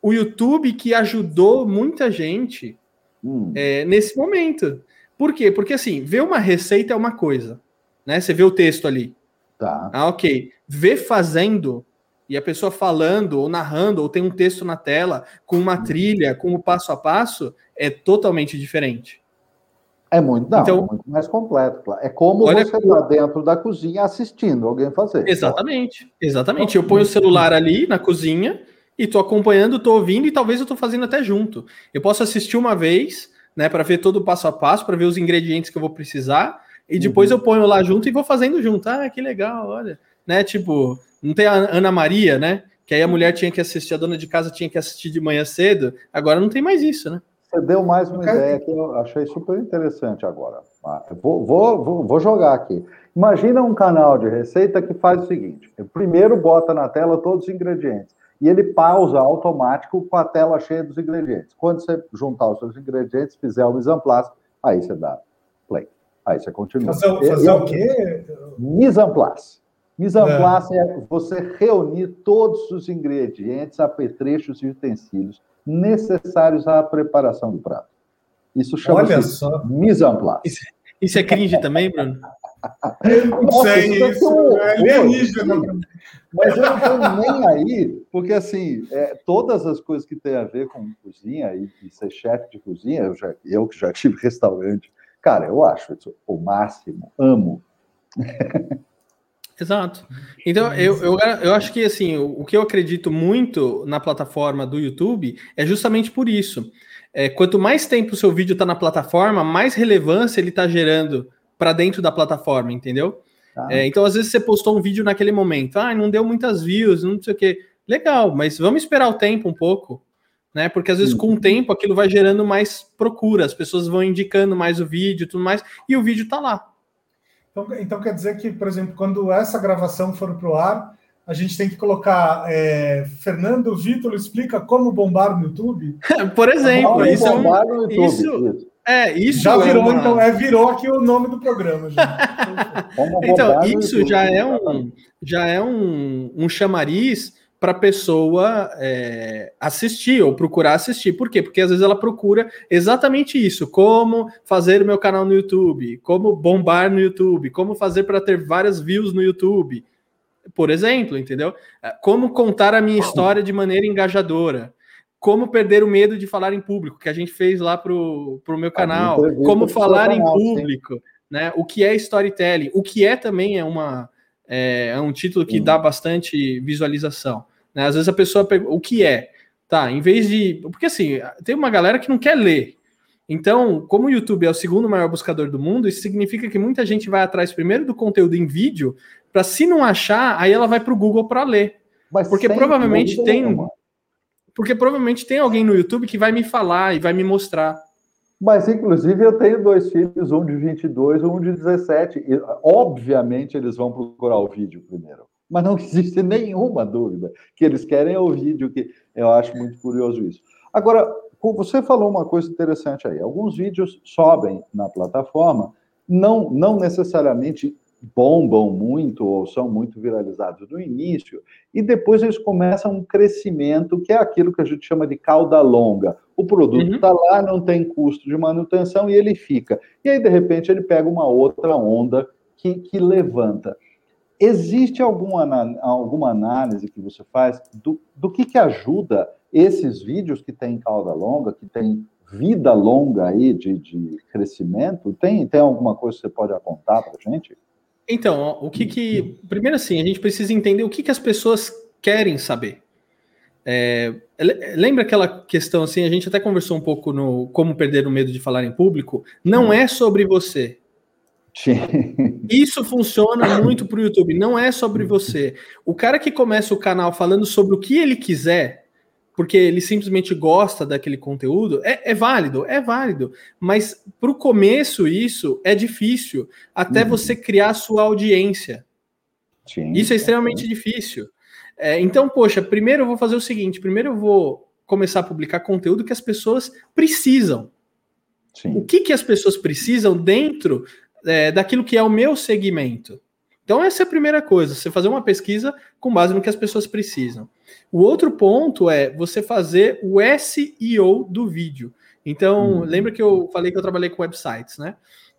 O YouTube que ajudou muita gente hum. é, nesse momento. Por quê? Porque assim, ver uma receita é uma coisa, né? Você vê o texto ali. Tá. Ah, ok. Ver fazendo e a pessoa falando ou narrando ou tem um texto na tela com uma trilha, com o passo a passo, é totalmente diferente. É muito, não, então, é muito mais completo. Claro. É como você está dentro da cozinha assistindo alguém fazer. Exatamente, exatamente. Eu ponho o celular ali na cozinha e estou acompanhando, estou ouvindo e talvez eu estou fazendo até junto. Eu posso assistir uma vez, né, para ver todo o passo a passo, para ver os ingredientes que eu vou precisar e depois uhum. eu ponho lá junto e vou fazendo junto. Ah, que legal, olha, né? Tipo, não tem a Ana Maria, né? Que aí a mulher tinha que assistir, a dona de casa tinha que assistir de manhã cedo. Agora não tem mais isso, né? Você deu mais uma ideia que eu achei super interessante agora. Ah, vou, vou, vou, jogar aqui. Imagina um canal de receita que faz o seguinte: primeiro bota na tela todos os ingredientes e ele pausa automático com a tela cheia dos ingredientes. Quando você juntar os seus ingredientes, fizer o mise en place, aí você dá play. Aí você continua. Fazer, fazer eu, o quê? Mise en place. Mise en place é. é você reunir todos os ingredientes, apetrechos e utensílios necessários à preparação do prato. Isso chama-se mise en place. Isso, isso, é cringe também, Bruno? Não sei, isso, isso é alienígena. Mas eu não estou nem aí, porque assim, é, todas as coisas que têm a ver com cozinha e, e ser chefe de cozinha, eu, já, eu que já tive restaurante, cara, eu acho isso o máximo, amo. Exato. Então, eu, eu, eu acho que, assim, o, que eu acredito muito na plataforma do YouTube é justamente por isso. É, quanto mais tempo o seu vídeo está na plataforma, mais relevância ele está gerando para dentro da plataforma, entendeu? Ah. É, então, às vezes, você postou um vídeo naquele momento, ah, não deu muitas views, não sei o quê. Legal, mas vamos esperar o tempo um pouco, né? Porque às vezes, com o tempo, aquilo vai gerando mais procura, as pessoas vão indicando mais o vídeo e tudo mais, e o vídeo está lá. Então, então quer dizer que, por exemplo, quando essa gravação for para o ar, a gente tem que colocar é, Fernando Vitor explica como bombar no YouTube? por exemplo, isso, é um, isso, é, isso já virou, é uma... então, é, virou aqui o nome do programa. então, isso já é um, já é um, um chamariz para a pessoa é, assistir ou procurar assistir. Por quê? Porque às vezes ela procura exatamente isso: como fazer o meu canal no YouTube, como bombar no YouTube, como fazer para ter várias views no YouTube, por exemplo, entendeu? É, como contar a minha história de maneira engajadora. Como perder o medo de falar em público, que a gente fez lá para o meu canal. Como falar em público, né? O que é storytelling? O que é também é uma é, é um título que dá bastante visualização. Né? Às vezes a pessoa pega o que é, tá? Em vez de. Porque assim, tem uma galera que não quer ler. Então, como o YouTube é o segundo maior buscador do mundo, isso significa que muita gente vai atrás primeiro do conteúdo em vídeo, para se não achar, aí ela vai para o Google para ler. Mas porque provavelmente tem. Porque provavelmente tem alguém no YouTube que vai me falar e vai me mostrar. Mas, inclusive, eu tenho dois filhos, um de 22 e um de 17. E, obviamente, eles vão procurar o vídeo primeiro mas não existe nenhuma dúvida que eles querem o vídeo, que eu acho muito curioso isso. Agora, você falou uma coisa interessante aí. Alguns vídeos sobem na plataforma, não, não necessariamente bombam muito ou são muito viralizados no início, e depois eles começam um crescimento, que é aquilo que a gente chama de cauda longa. O produto está uhum. Tá lá, não tem custo de manutenção e ele fica. E aí, de repente, ele pega uma outra onda que, que levanta. Existe alguma, alguma análise que você faz do, do que, que ajuda esses vídeos que têm cauda longa, que têm vida longa aí de, de crescimento? Tem, tem alguma coisa que você pode apontar para a gente? Então, o que que. Primeiro, assim, a gente precisa entender o que, que as pessoas querem saber. É, lembra aquela questão assim? A gente até conversou um pouco no Como Perder o Medo de Falar em Público. Não é sobre você. Isso funciona muito para o YouTube. Não é sobre você. O cara que começa o canal falando sobre o que ele quiser, porque ele simplesmente gosta daquele conteúdo, é, é válido, é válido. Mas para o começo, isso é difícil, até uhum. você criar a sua audiência. Sim, isso é extremamente sim. difícil. É, então, poxa, primeiro eu vou fazer o seguinte: primeiro eu vou começar a publicar conteúdo que as pessoas precisam. Sim. O que, que as pessoas precisam dentro é, daquilo que é o meu segmento? Então, essa é a primeira coisa, você fazer uma pesquisa com base no que as pessoas precisam. O outro ponto é você fazer o SEO do vídeo. Então, hum. lembra que eu falei que eu trabalhei com websites, né?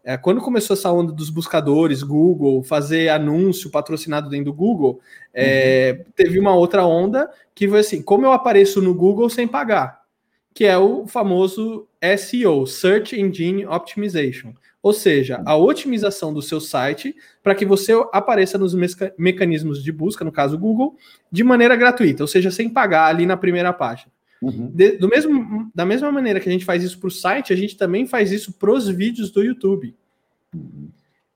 É, quando começou essa onda dos buscadores, Google, fazer anúncio patrocinado dentro do Google, é, uhum. teve uma outra onda que foi assim: como eu apareço no Google sem pagar? Que é o famoso SEO, Search Engine Optimization. Ou seja, a otimização do seu site para que você apareça nos mecanismos de busca, no caso Google, de maneira gratuita, ou seja, sem pagar ali na primeira página. Uhum. De, do mesmo, da mesma maneira que a gente faz isso para o site, a gente também faz isso para os vídeos do YouTube. Uhum.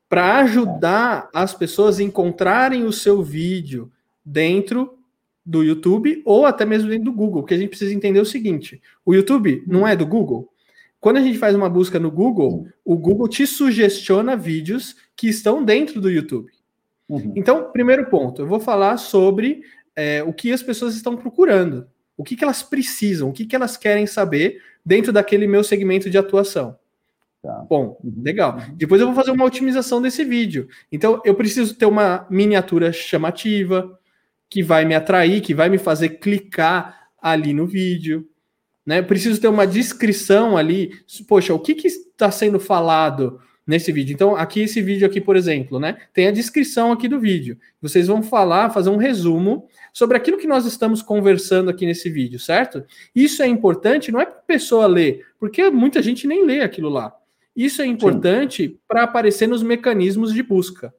Para ajudar as pessoas a encontrarem o seu vídeo dentro do YouTube ou até mesmo dentro do Google, porque a gente precisa entender o seguinte: o YouTube não é do Google. Quando a gente faz uma busca no Google, o Google te sugestiona vídeos que estão dentro do YouTube. Uhum. Então, primeiro ponto, eu vou falar sobre é, o que as pessoas estão procurando, o que, que elas precisam, o que, que elas querem saber dentro daquele meu segmento de atuação. Tá. Bom, uhum. legal. Uhum. Depois eu vou fazer uma otimização desse vídeo. Então, eu preciso ter uma miniatura chamativa que vai me atrair, que vai me fazer clicar ali no vídeo né? Preciso ter uma descrição ali. Poxa, o que está sendo falado nesse vídeo? Então, aqui esse vídeo aqui, por exemplo, né? Tem a descrição aqui do vídeo. Vocês vão falar, fazer um resumo sobre aquilo que nós estamos conversando aqui nesse vídeo, certo? Isso é importante, não é para a pessoa ler, porque muita gente nem lê aquilo lá. Isso é importante para aparecer nos mecanismos de busca.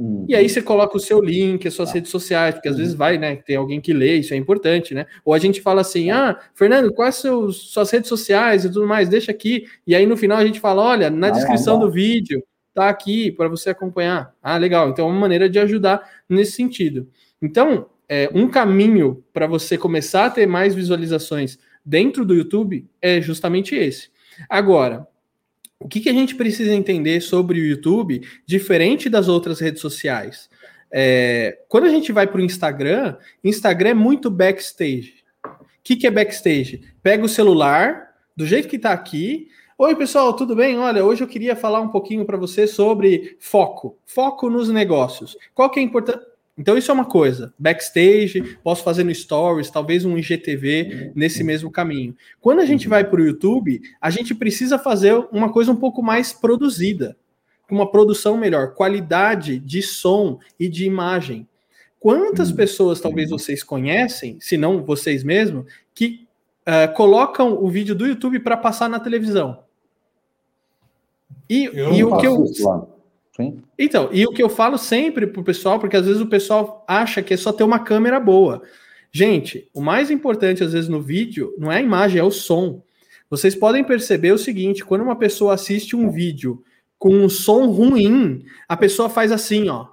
Uhum. E aí você coloca o seu link, as suas tá. redes sociais, porque às uhum. vezes vai, né? Tem alguém que lê, isso é importante, né? Ou a gente fala assim, tá. ah, Fernando, quais são suas redes sociais e tudo mais, deixa aqui. E aí no final a gente fala, olha, na descrição do vídeo tá aqui para você acompanhar. Ah, legal. Então é uma maneira de ajudar nesse sentido. Então, é, um caminho para você começar a ter mais visualizações dentro do YouTube é justamente esse. Agora, o que, que a gente precisa entender sobre o YouTube, diferente das outras redes sociais? É, quando a gente vai para o Instagram, Instagram é muito backstage. O que, que é backstage? Pega o celular, do jeito que está aqui. Oi, pessoal, tudo bem? Olha, hoje eu queria falar um pouquinho para você sobre foco. Foco nos negócios. Qual que é a importância? Então, isso é uma coisa. Backstage, posso fazer no Stories, talvez um IGTV nesse mesmo caminho. Quando a gente vai para o YouTube, a gente precisa fazer uma coisa um pouco mais produzida, com uma produção melhor, qualidade de som e de imagem. Quantas pessoas talvez vocês conhecem, se não vocês mesmos, que uh, colocam o vídeo do YouTube para passar na televisão? E, e o que eu. Isso, Sim. Então, e o que eu falo sempre pro pessoal, porque às vezes o pessoal acha que é só ter uma câmera boa. Gente, o mais importante às vezes no vídeo não é a imagem, é o som. Vocês podem perceber o seguinte: quando uma pessoa assiste um vídeo com um som ruim, a pessoa faz assim, ó.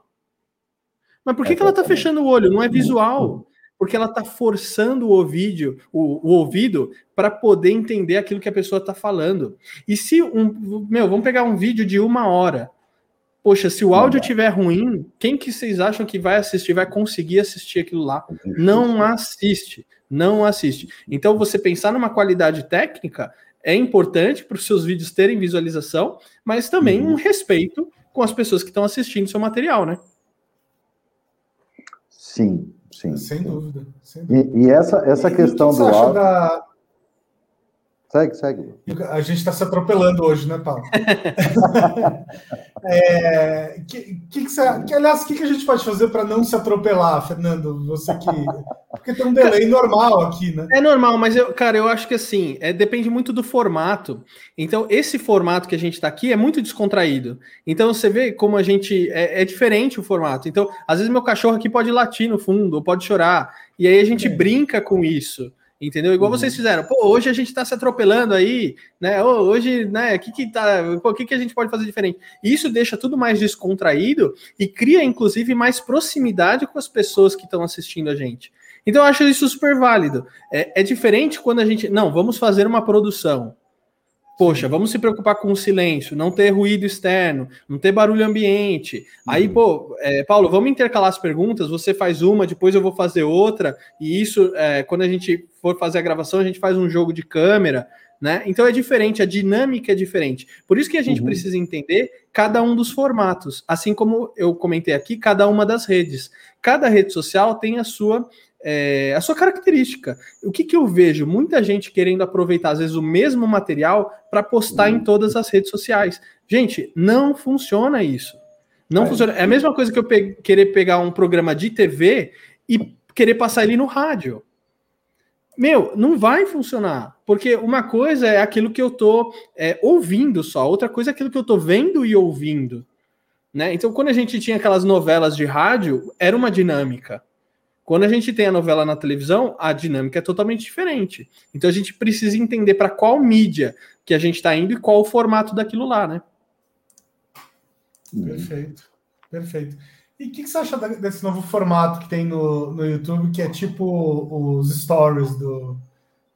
Mas por que, que ela tá fechando o olho? Não é visual. Porque ela tá forçando o ouvido, o, o ouvido para poder entender aquilo que a pessoa tá falando. E se um. Meu, vamos pegar um vídeo de uma hora Poxa, se o áudio estiver ruim, quem que vocês acham que vai assistir, vai conseguir assistir aquilo lá? Não assiste, não assiste. Então, você pensar numa qualidade técnica é importante para os seus vídeos terem visualização, mas também uhum. um respeito com as pessoas que estão assistindo seu material, né? Sim, sim. Sem sim. dúvida. Sem dúvida. E, e, essa, essa e, questão que do áudio. Da... Segue, segue. A gente está se atropelando hoje, né, Paulo? é, que, que, que, você, que, aliás, o que, que a gente pode fazer para não se atropelar, Fernando? Você que. Porque tem um delay normal aqui, né? É normal, mas, eu, cara, eu acho que assim, é, depende muito do formato. Então, esse formato que a gente está aqui é muito descontraído. Então, você vê como a gente. É, é, diferente o formato. Então, às vezes, meu cachorro aqui pode latir no fundo, ou pode chorar. E aí a gente é. brinca com isso. Entendeu? Igual uhum. vocês fizeram. Pô, hoje a gente está se atropelando aí, né? Hoje, né? O que que tá? O que que a gente pode fazer diferente? Isso deixa tudo mais descontraído e cria, inclusive, mais proximidade com as pessoas que estão assistindo a gente. Então, eu acho isso super válido. É, é diferente quando a gente. Não, vamos fazer uma produção. Poxa, vamos se preocupar com o silêncio, não ter ruído externo, não ter barulho ambiente. Uhum. Aí, pô, é, Paulo, vamos intercalar as perguntas. Você faz uma, depois eu vou fazer outra. E isso, é, quando a gente for fazer a gravação, a gente faz um jogo de câmera, né? Então é diferente, a dinâmica é diferente. Por isso que a gente uhum. precisa entender cada um dos formatos, assim como eu comentei aqui, cada uma das redes. Cada rede social tem a sua é, a sua característica. O que, que eu vejo? Muita gente querendo aproveitar, às vezes, o mesmo material para postar em todas as redes sociais. Gente, não funciona isso. Não é. funciona. É a mesma coisa que eu pe querer pegar um programa de TV e querer passar ele no rádio. Meu, não vai funcionar. Porque uma coisa é aquilo que eu tô é, ouvindo só, outra coisa é aquilo que eu tô vendo e ouvindo. Né? Então, quando a gente tinha aquelas novelas de rádio, era uma dinâmica. Quando a gente tem a novela na televisão, a dinâmica é totalmente diferente. Então a gente precisa entender para qual mídia que a gente está indo e qual o formato daquilo lá, né? Perfeito, perfeito. E o que, que, você acha desse novo formato que tem no, no YouTube, que é tipo os stories do,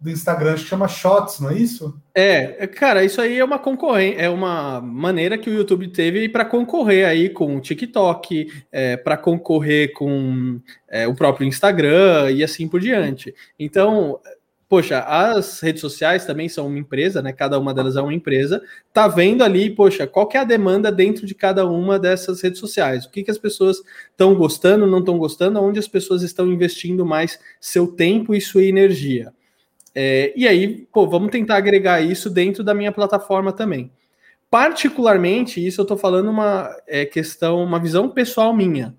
do Instagram, acho que chama Shots, não é isso? É, cara, isso aí é uma concorrência, é uma maneira que o YouTube teve para concorrer aí com o TikTok, é, para concorrer com é, o próprio Instagram e assim por diante. Então, poxa, as redes sociais também são uma empresa, né? Cada uma delas é uma empresa. Tá vendo ali, poxa, qual que é a demanda dentro de cada uma dessas redes sociais? O que, que as pessoas estão gostando, não estão gostando, onde as pessoas estão investindo mais seu tempo e sua energia. É, e aí, pô, vamos tentar agregar isso dentro da minha plataforma também. Particularmente, isso eu estou falando uma é, questão, uma visão pessoal minha.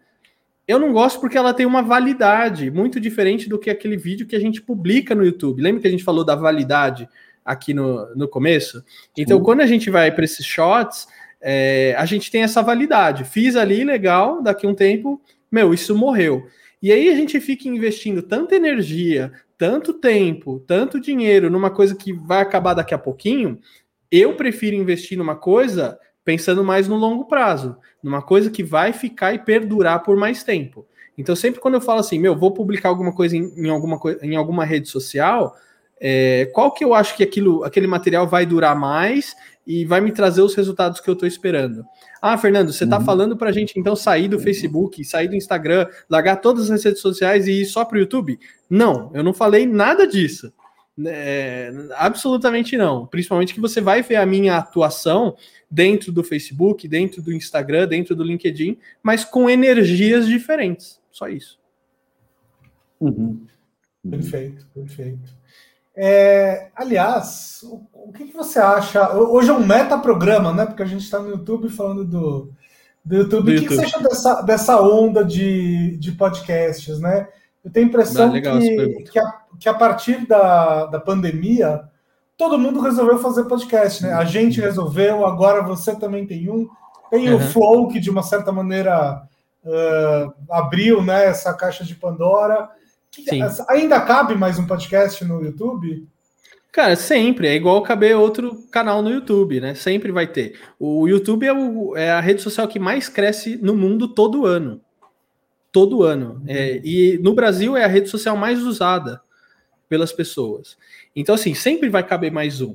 Eu não gosto porque ela tem uma validade muito diferente do que aquele vídeo que a gente publica no YouTube. Lembra que a gente falou da validade aqui no, no começo? Então, quando a gente vai para esses shots, é, a gente tem essa validade. Fiz ali, legal, daqui a um tempo, meu, isso morreu. E aí a gente fica investindo tanta energia, tanto tempo, tanto dinheiro numa coisa que vai acabar daqui a pouquinho, eu prefiro investir numa coisa pensando mais no longo prazo, numa coisa que vai ficar e perdurar por mais tempo. Então, sempre quando eu falo assim, meu, vou publicar alguma coisa em, em alguma, em alguma rede social, é, qual que eu acho que aquilo, aquele material vai durar mais e vai me trazer os resultados que eu estou esperando. Ah, Fernando, você está uhum. falando para a gente então sair do Facebook, sair do Instagram, largar todas as redes sociais e ir só para o YouTube? Não, eu não falei nada disso. É, absolutamente não. Principalmente que você vai ver a minha atuação dentro do Facebook, dentro do Instagram, dentro do LinkedIn, mas com energias diferentes. Só isso. Uhum. Perfeito, perfeito. É, aliás, o, o que, que, você acha? Hoje é um metaprograma, né? Porque a gente está no YouTube falando do, do YouTube. Do o que, que, você acha dessa, dessa onda de, de podcasts, né? Eu tenho a impressão ah, que, que, a, que a partir da, da pandemia, todo mundo resolveu fazer podcast, né? A gente resolveu, agora você também tem um. Tem uhum. o Flow, que de uma certa maneira uh, abriu né, essa caixa de Pandora. Sim. Ainda cabe mais um podcast no YouTube? Cara, sempre. É igual caber outro canal no YouTube, né? Sempre vai ter. O YouTube é, o, é a rede social que mais cresce no mundo todo ano. Todo ano. Uhum. É, e no Brasil é a rede social mais usada pelas pessoas. Então, assim, sempre vai caber mais um.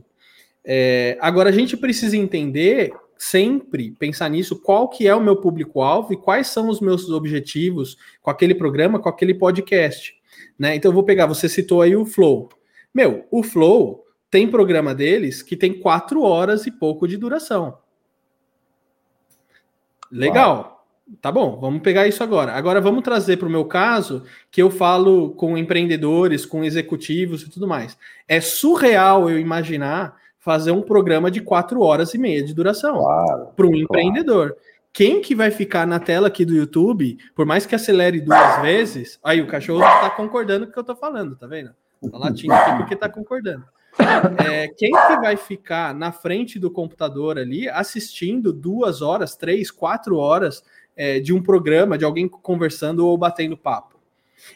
É, agora, a gente precisa entender sempre pensar nisso, qual que é o meu público-alvo e quais são os meus objetivos com aquele programa, com aquele podcast. Né? Então eu vou pegar, você citou aí o Flow. Meu, o Flow tem programa deles que tem quatro horas e pouco de duração. Legal. Uau. Tá bom, vamos pegar isso agora. Agora vamos trazer para o meu caso, que eu falo com empreendedores, com executivos e tudo mais. É surreal eu imaginar fazer um programa de quatro horas e meia de duração claro, para um claro. empreendedor. Quem que vai ficar na tela aqui do YouTube, por mais que acelere duas vezes, aí o cachorro está concordando com o que eu estou falando, tá vendo? Tá latindo aqui porque está concordando. É, quem que vai ficar na frente do computador ali assistindo duas horas, três, quatro horas é, de um programa, de alguém conversando ou batendo papo.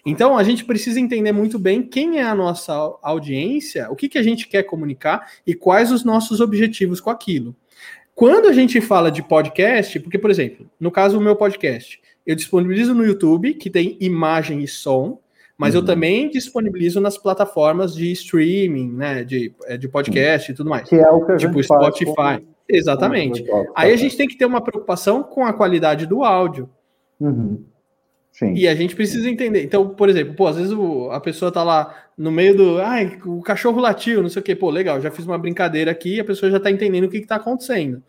Então, a gente precisa entender muito bem quem é a nossa audiência, o que, que a gente quer comunicar e quais os nossos objetivos com aquilo. Quando a gente fala de podcast, porque, por exemplo, no caso do meu podcast, eu disponibilizo no YouTube, que tem imagem e som, mas uhum. eu também disponibilizo nas plataformas de streaming, né, de, é, de podcast e tudo mais. Que é o que a tipo gente Spotify. Faz Exatamente. Aí a gente tem que ter uma preocupação com a qualidade do áudio. Uhum. Sim. E a gente precisa entender. Então, por exemplo, pô, às vezes o, a pessoa tá lá no meio do. Ai, o cachorro latiu, não sei o quê. Pô, legal, já fiz uma brincadeira aqui a pessoa já tá entendendo o que, que tá acontecendo.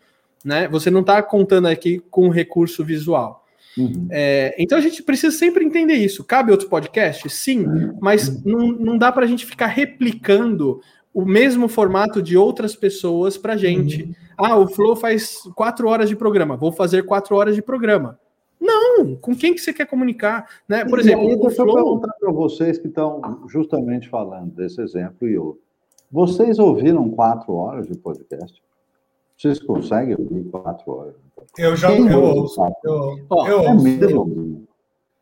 Né? Você não tá contando aqui com recurso visual. Uhum. É, então a gente precisa sempre entender isso. Cabe outro podcast? Sim, mas não, não dá para a gente ficar replicando o mesmo formato de outras pessoas para gente. Uhum. Ah, o Flow faz quatro horas de programa, vou fazer quatro horas de programa. Não, com quem que você quer comunicar? Né? Por exemplo, aí, o deixa Flow... eu perguntar para vocês que estão justamente falando desse exemplo e outro. Vocês ouviram quatro horas de podcast? Vocês conseguem ouvir quatro horas? Eu já eu ouço. Eu, eu, eu é mesmo.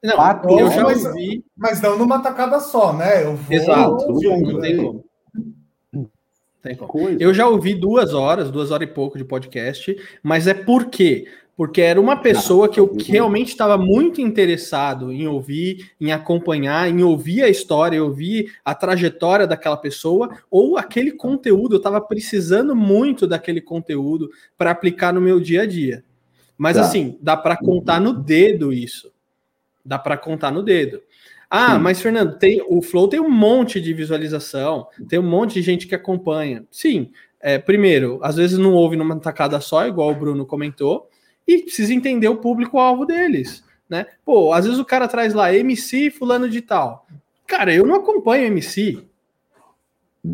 Não, quatro eu já ouvi. Mas não numa tacada só, né? Eu vou Exato. Ouvindo, não tem como. Tem como. Eu já ouvi duas horas, duas horas e pouco de podcast, mas é por quê? Porque era uma pessoa que eu realmente estava muito interessado em ouvir, em acompanhar, em ouvir a história, ouvir a trajetória daquela pessoa, ou aquele conteúdo, eu estava precisando muito daquele conteúdo para aplicar no meu dia a dia. Mas tá. assim, dá para contar no dedo isso. Dá para contar no dedo. Ah, Sim. mas Fernando, tem, o Flow tem um monte de visualização, tem um monte de gente que acompanha. Sim, é, primeiro, às vezes não ouve numa tacada só, igual o Bruno comentou, e precisa entender o público-alvo deles. Né? Pô, às vezes o cara traz lá MC fulano de tal. Cara, eu não acompanho MC.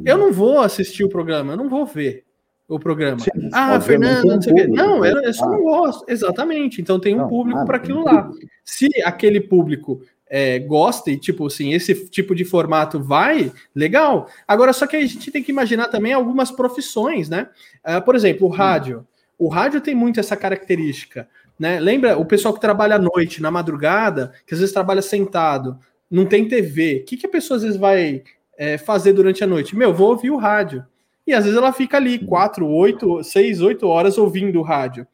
Eu não vou assistir o programa, eu não vou ver o programa. Sim, ah, Fernando, não sei o quê. Não, eu, eu só não gosto. Exatamente. Então tem um não, público para aquilo lá. Se aquele público é, gosta e, tipo assim, esse tipo de formato vai, legal. Agora, só que a gente tem que imaginar também algumas profissões, né? Uh, por exemplo, o rádio. O rádio tem muito essa característica, né? Lembra o pessoal que trabalha à noite, na madrugada, que às vezes trabalha sentado, não tem TV. O que, que a pessoa às vezes vai é, fazer durante a noite? Meu, vou ouvir o rádio. E às vezes ela fica ali quatro, oito, seis, oito horas ouvindo o rádio.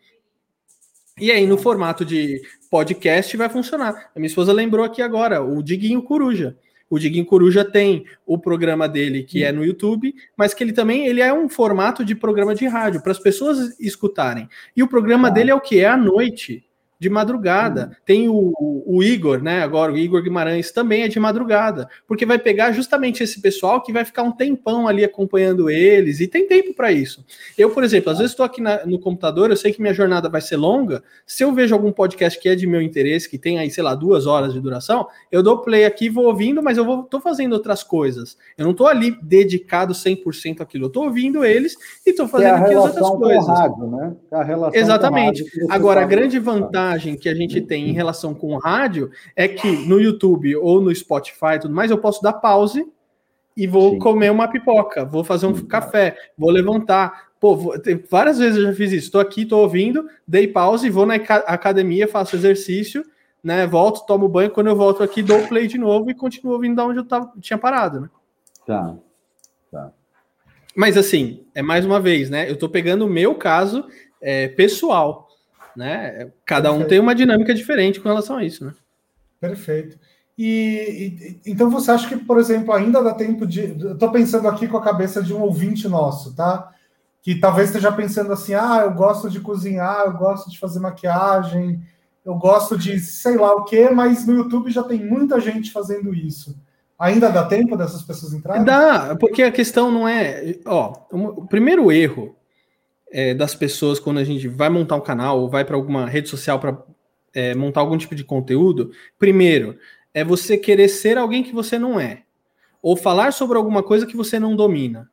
E aí, no formato de podcast, vai funcionar. A minha esposa lembrou aqui agora, o Diguinho Coruja. O Diguinho Coruja tem o programa dele que é no YouTube, mas que ele também ele é um formato de programa de rádio para as pessoas escutarem. E o programa dele é o que é à noite de madrugada. Uhum. Tem o, o, Igor, né? Agora, o Igor Guimarães também é de madrugada, porque vai pegar justamente esse pessoal que vai ficar um tempão ali acompanhando eles, e tem tempo para isso. Eu, por exemplo, às vezes estou aqui na, no computador, eu sei que minha jornada vai ser longa. Se eu vejo algum podcast que é de meu interesse, que tem aí, sei lá, duas horas de duração, eu dou play aqui, vou ouvindo, mas eu vou, tô fazendo outras coisas. Eu não estou ali dedicado 100% àquilo, eu tô ouvindo eles e estou fazendo é aqui as outras coisas. Rádio, né? É Exatamente. Agora, a grande vantagem vantagem que a gente tem em relação com o rádio é que no YouTube ou no Spotify e tudo mais, eu posso dar pause e vou Sim. comer uma pipoca, vou fazer um Sim. café, vou levantar. Pô, vou, várias vezes eu já fiz isso. Estou aqui, estou ouvindo, dei pause, vou na academia, faço exercício, né? Volto, tomo banho. Quando eu volto aqui, dou play de novo e continuo ouvindo da onde eu tava, tinha parado, né? Tá. Tá. Mas assim, é mais uma vez, né? Eu estou pegando o meu caso é, pessoal né? Cada Perfeito. um tem uma dinâmica diferente com relação a isso, né? Perfeito. E, e, então você acha que, por exemplo, ainda dá tempo de. Estou pensando aqui com a cabeça de um ouvinte nosso, tá? que talvez esteja pensando assim: ah, eu gosto de cozinhar, eu gosto de fazer maquiagem, eu gosto de sei lá o que, mas no YouTube já tem muita gente fazendo isso. Ainda dá tempo dessas pessoas entrarem? Dá, porque a questão não é. Ó, o primeiro erro é, das pessoas quando a gente vai montar um canal ou vai para alguma rede social para é, montar algum tipo de conteúdo, primeiro, é você querer ser alguém que você não é. Ou falar sobre alguma coisa que você não domina.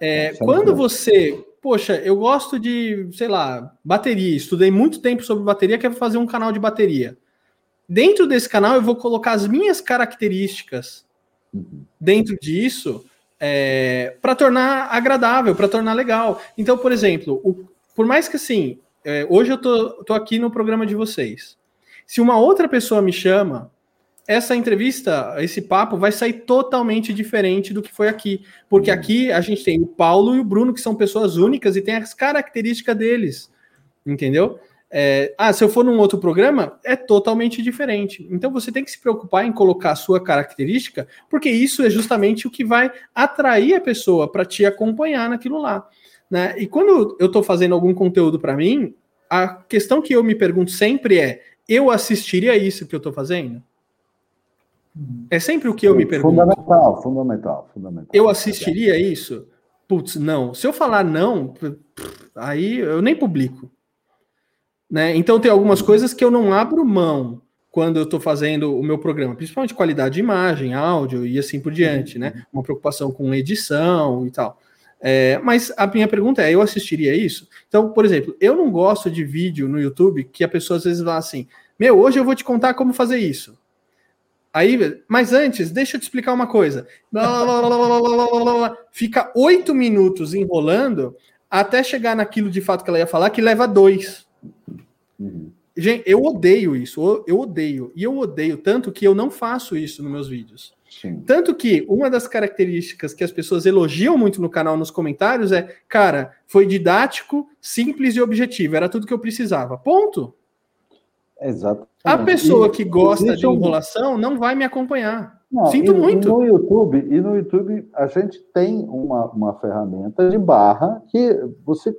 É, quando você, poxa, eu gosto de, sei lá, bateria, estudei muito tempo sobre bateria, quero fazer um canal de bateria. Dentro desse canal, eu vou colocar as minhas características dentro disso é, para tornar agradável, para tornar legal. Então, por exemplo, o, por mais que assim, é, hoje eu tô, tô aqui no programa de vocês. Se uma outra pessoa me chama essa entrevista, esse papo vai sair totalmente diferente do que foi aqui. Porque uhum. aqui a gente tem o Paulo e o Bruno, que são pessoas únicas e tem as características deles. Entendeu? É, ah, se eu for num outro programa, é totalmente diferente. Então você tem que se preocupar em colocar a sua característica, porque isso é justamente o que vai atrair a pessoa para te acompanhar naquilo lá. Né? E quando eu estou fazendo algum conteúdo para mim, a questão que eu me pergunto sempre é: eu assistiria isso que eu estou fazendo? É sempre o que eu me pergunto. Fundamental, fundamental, fundamental. Eu assistiria isso? Putz, não. Se eu falar não, aí eu nem publico. Né? Então tem algumas coisas que eu não abro mão quando eu estou fazendo o meu programa, principalmente qualidade de imagem, áudio e assim por diante, né? Uma preocupação com edição e tal. É, mas a minha pergunta é: eu assistiria isso? Então, por exemplo, eu não gosto de vídeo no YouTube que a pessoa às vezes fala assim: Meu, hoje eu vou te contar como fazer isso. Aí, mas antes, deixa eu te explicar uma coisa. Fica oito minutos enrolando até chegar naquilo de fato que ela ia falar, que leva dois. Uhum. Gente, eu odeio isso, eu odeio. E eu odeio tanto que eu não faço isso nos meus vídeos. Sim. Tanto que uma das características que as pessoas elogiam muito no canal, nos comentários, é: cara, foi didático, simples e objetivo. Era tudo que eu precisava. Ponto. Exato. A pessoa que gosta de enrolação não vai me acompanhar. Não, Sinto e, muito. No YouTube, e no YouTube a gente tem uma, uma ferramenta de barra que você